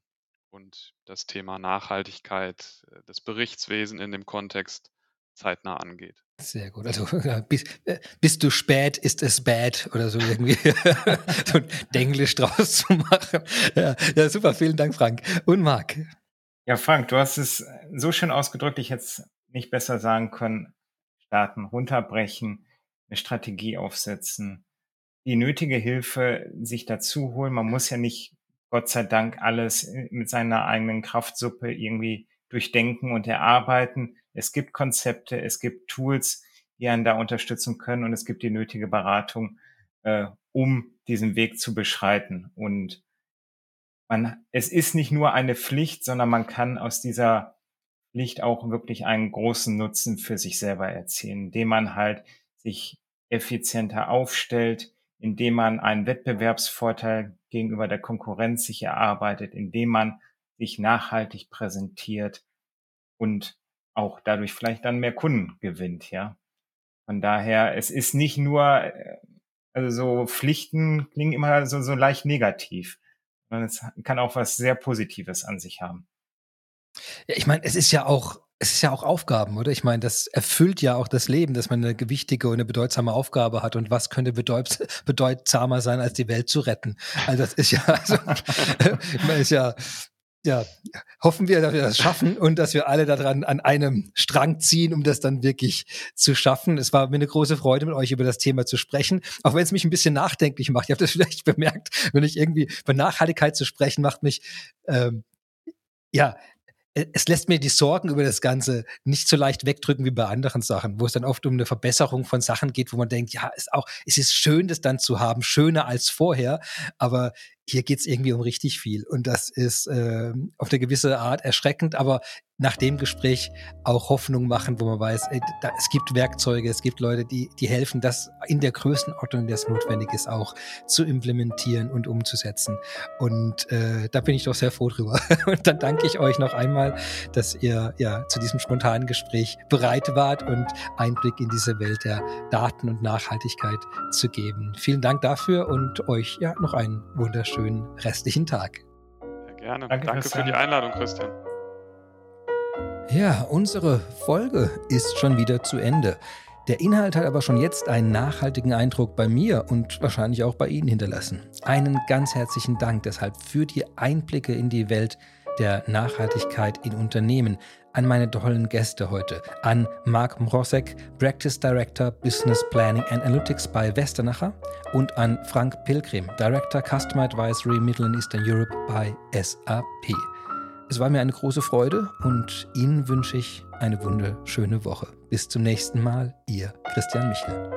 und das Thema Nachhaltigkeit, äh, das Berichtswesen in dem Kontext zeitnah angeht. Sehr gut. Also bis, äh, bist du spät, ist es bad oder so irgendwie so ein Denglisch draus zu machen. Ja, ja, super, vielen Dank, Frank. Und Marc. Ja, Frank, du hast es so schön ausgedrückt, ich hätte es nicht besser sagen können. Starten, runterbrechen, eine Strategie aufsetzen, die nötige Hilfe sich dazu holen. Man muss ja nicht, Gott sei Dank, alles mit seiner eigenen Kraftsuppe irgendwie durchdenken und erarbeiten Es gibt Konzepte, es gibt Tools, die einen da unterstützen können und es gibt die nötige Beratung, äh, um diesen Weg zu beschreiten. Und man, es ist nicht nur eine Pflicht, sondern man kann aus dieser Pflicht auch wirklich einen großen Nutzen für sich selber erzielen, indem man halt sich effizienter aufstellt, indem man einen Wettbewerbsvorteil gegenüber der Konkurrenz sich erarbeitet, indem man sich nachhaltig präsentiert und auch dadurch vielleicht dann mehr Kunden gewinnt, ja. Von daher, es ist nicht nur, äh, also so Pflichten klingen immer so, so leicht negativ, sondern es kann auch was sehr Positives an sich haben. Ja, ich meine, es ist ja auch, es ist ja auch Aufgaben, oder? Ich meine, das erfüllt ja auch das Leben, dass man eine gewichtige und eine bedeutsame Aufgabe hat. Und was könnte bedeut, bedeutsamer sein, als die Welt zu retten? Also das ist ja, also, man ist ja, ja, hoffen wir, dass wir das schaffen und dass wir alle daran an einem Strang ziehen, um das dann wirklich zu schaffen. Es war mir eine große Freude, mit euch über das Thema zu sprechen, auch wenn es mich ein bisschen nachdenklich macht. Ihr habt das vielleicht bemerkt, wenn ich irgendwie über Nachhaltigkeit zu sprechen, macht mich ähm, ja äh, es lässt mir die Sorgen über das Ganze nicht so leicht wegdrücken wie bei anderen Sachen, wo es dann oft um eine Verbesserung von Sachen geht, wo man denkt, ja, ist auch, es ist schön, das dann zu haben, schöner als vorher, aber hier geht es irgendwie um richtig viel. Und das ist äh, auf eine gewisse Art erschreckend, aber nach dem Gespräch auch Hoffnung machen, wo man weiß, ey, da, es gibt Werkzeuge, es gibt Leute, die, die helfen, das in der Größenordnung, der es notwendig ist, auch zu implementieren und umzusetzen. Und äh, da bin ich doch sehr froh drüber. Und dann danke ich euch noch einmal, dass ihr ja zu diesem spontanen Gespräch bereit wart und Einblick in diese Welt der Daten und Nachhaltigkeit zu geben. Vielen Dank dafür und euch ja noch einen wunderschönen restlichen Tag. Sehr gerne. Danke, danke für die Einladung, Christian. Ja, unsere Folge ist schon wieder zu Ende. Der Inhalt hat aber schon jetzt einen nachhaltigen Eindruck bei mir und wahrscheinlich auch bei Ihnen hinterlassen. Einen ganz herzlichen Dank deshalb für die Einblicke in die Welt der Nachhaltigkeit in Unternehmen an meine tollen Gäste heute, an Marc Mrosek, Practice Director Business Planning and Analytics bei Westernacher und an Frank Pilgrim, Director Customer Advisory Middle and Eastern Europe bei SAP. Es war mir eine große Freude und Ihnen wünsche ich eine wunderschöne Woche. Bis zum nächsten Mal, Ihr Christian Michel.